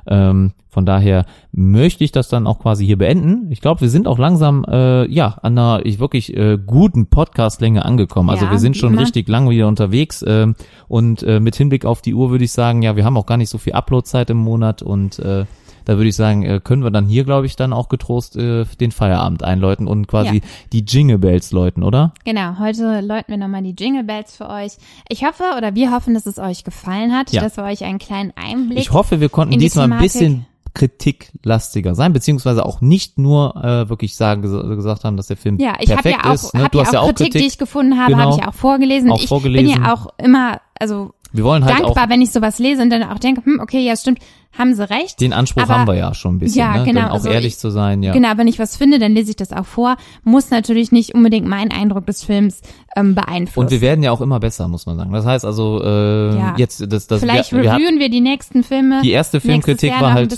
Ähm, von daher möchte ich das dann auch quasi hier beenden. Ich glaube, wir sind auch langsam äh, ja an einer ich wirklich äh, guten Podcastlänge angekommen. Also Ja, wir sind schon immer. richtig lang wieder unterwegs ähm, und äh, mit Hinblick auf die Uhr würde ich sagen, ja, wir haben auch gar nicht so viel Uploadzeit im Monat und äh, da würde ich sagen, äh, können wir dann hier, glaube ich, dann auch getrost äh, den Feierabend einläuten und quasi Ja. die Jingle Bells läuten, oder? Genau, heute läuten wir nochmal die Jingle Bells für euch. Ich hoffe oder wir hoffen, dass es euch gefallen hat, Ja. dass wir euch einen kleinen Einblick Ich hoffe, wir konnten diesmal ein bisschen kritiklastiger sein, beziehungsweise auch nicht nur äh, wirklich sagen ges- gesagt haben, dass der Film Ja, ich habe perfekt ja auch, ist. Ne? hab Du ja hast auch Kritik, die ich gefunden habe, Genau. habe ich auch vorgelesen. Auch ich vorgelesen. bin ja auch immer, also Wir wollen halt dankbar, auch wenn ich sowas lese und dann auch denke, hm, okay, ja, stimmt, haben sie recht. den Anspruch Aber- haben wir ja schon ein bisschen, Ja, ne? genau, Dann auch also ehrlich ich- zu sein, ja. Genau, wenn ich was finde, dann lese ich das auch vor. Muss natürlich nicht unbedingt meinen Eindruck des Films ähm, beeinflussen. Und wir werden ja auch immer besser, muss man sagen. Das heißt also äh, Ja. jetzt das das Vielleicht wir, wir reviewen wir die nächsten Filme. die erste Filmkritik war halt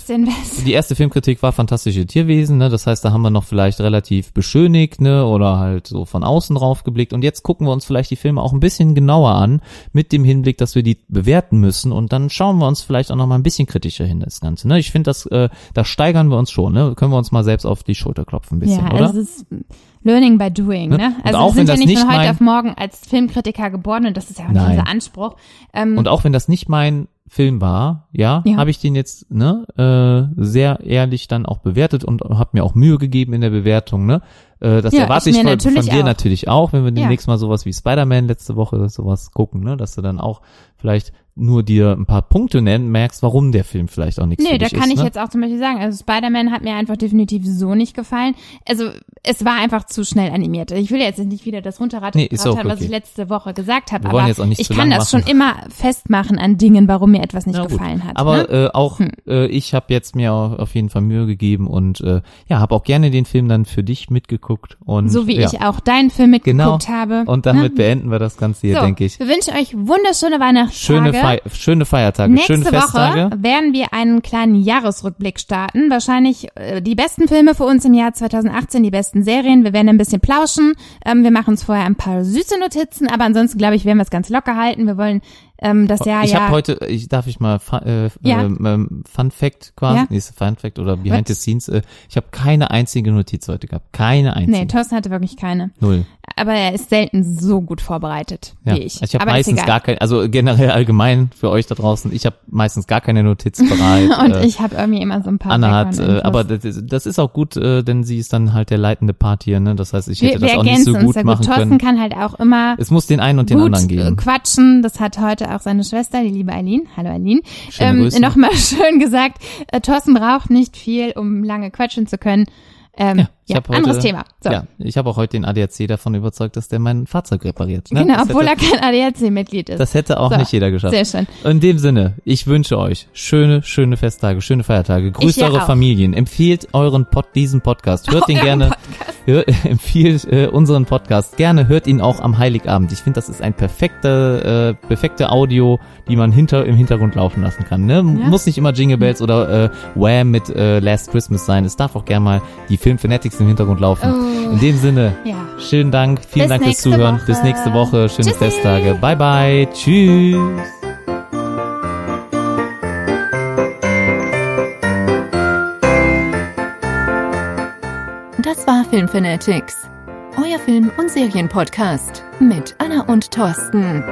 die erste Filmkritik war fantastische Tierwesen, ne? Das heißt, da haben wir noch vielleicht relativ beschönigt, ne, oder halt so von außen drauf geblickt. Und jetzt gucken wir uns vielleicht die Filme auch ein bisschen genauer an, mit dem Hinblick, dass wir die bewerten müssen. Und dann schauen wir uns vielleicht auch noch mal ein bisschen kritischer hin das Ganze. Ne? Ich finde, das, äh, da steigern wir uns schon. Ne? Können wir uns mal selbst auf die Schulter klopfen ein bisschen, ja, oder? also es ist Learning by doing, Ne? ne? Also auch wir wenn sind ja nicht nicht von heute auf morgen als Filmkritiker geboren und das ist ja auch unser Anspruch. Ähm, Und auch wenn das nicht mein Film war, ja, Ja. habe ich den jetzt ne, äh, sehr ehrlich dann auch bewertet und habe mir auch Mühe gegeben in der Bewertung. Ne? Äh, das Ja, erwarte ich ich, von, von dir auch. natürlich auch, wenn wir Ja. demnächst mal sowas wie Spider-Man letzte Woche sowas gucken, ne? dass du dann auch vielleicht nur dir ein paar Punkte nennen, merkst, warum der Film vielleicht auch nichts Nee, für da dich kann ist. ich ne? jetzt auch zum Beispiel sagen, also Spider-Man hat mir einfach definitiv so nicht gefallen. Also es war einfach zu schnell animiert. Ich will jetzt nicht wieder das runterraten, Nee, auch was okay. ich letzte Woche gesagt habe, aber ich kann das machen. schon immer festmachen an Dingen, warum mir etwas nicht Na gut. gefallen hat. Aber ne? Hm. äh, auch äh, ich habe jetzt mir au- auf jeden Fall Mühe gegeben und äh, ja, habe auch gerne den Film dann für dich mitgeguckt und so wie ja. ich auch deinen Film genau. mitgeguckt habe. Und damit ne? beenden wir das Ganze hier, so, denke ich. Wir wünschen euch wunderschöne Weihnachtstage. Schöne, Fei schöne Feiertage, Nächste schöne Festtage. Woche werden wir einen kleinen Jahresrückblick starten. Wahrscheinlich äh, die besten Filme für uns im Jahr 2018, die besten Serien. Wir werden ein bisschen plauschen. Ähm, wir machen uns vorher ein paar süße Notizen, aber ansonsten glaube ich, werden wir es ganz locker halten. Wir wollen ähm, das Jahr ich ja. habe heute, ich darf ich mal äh, Ja. ähm, ähm, Fun Fact quasi, Ja. nee, Fun Fact oder Behind Was? the Scenes. Äh, ich habe keine einzige Notiz heute gehabt, keine einzige. nee, Thorsten hatte wirklich keine. Null. Aber er ist selten so gut vorbereitet Ja. wie ich. ich habe meistens gar keine, also generell allgemein für euch da draußen, ich habe meistens gar keine Notiz (laughs) bereit. Und äh, ich habe irgendwie immer so ein paar Anna hat, äh, aber das, ist- das ist auch gut, äh, denn sie ist dann halt der leitende Part hier, ne? Das heißt, ich hätte wir, wir das auch nicht so gut machen Thorsten können. kann halt auch immer Es muss den einen und den gut anderen äh, geben. quatschen. Das hat heute auch seine Schwester, die liebe Eileen. Hallo Eileen. Ähm. Nochmal (laughs) schön gesagt, äh, Thorsten braucht nicht viel, um lange quatschen zu können. Ähm, ja, Ich heute, anderes Thema. So. Ja, ich habe auch heute den ADAC davon überzeugt, dass der mein Fahrzeug repariert. Ne? Genau, das obwohl hätte, er kein ADAC-Mitglied ist. Das hätte auch So, nicht jeder geschafft. Sehr schön. In dem Sinne, ich wünsche euch schöne, schöne Festtage, schöne Feiertage. Grüßt ja eure auch. Familien, empfiehlt euren Pod, diesen Podcast, hört ihn Euren gerne, Podcast. hör, (laughs) empfiehlt äh, unseren Podcast gerne, hört ihn auch am Heiligabend. Ich finde, das ist ein perfekte, äh, perfekte Audio, die man hinter im Hintergrund laufen lassen kann. Ne? Muss nicht immer Jingle Bells oder äh, Wham mit äh, Last Christmas sein. Es darf auch gerne mal die Film Fanatics im Hintergrund laufen. Oh. In dem Sinne, Ja. schönen Dank, vielen Bis Dank fürs Zuhören. Woche. Bis nächste Woche, schöne Tschüssi. Festtage. Bye bye, tschüss. Das war Film Fanatics, euer Film- und Serienpodcast mit Anna und Thorsten.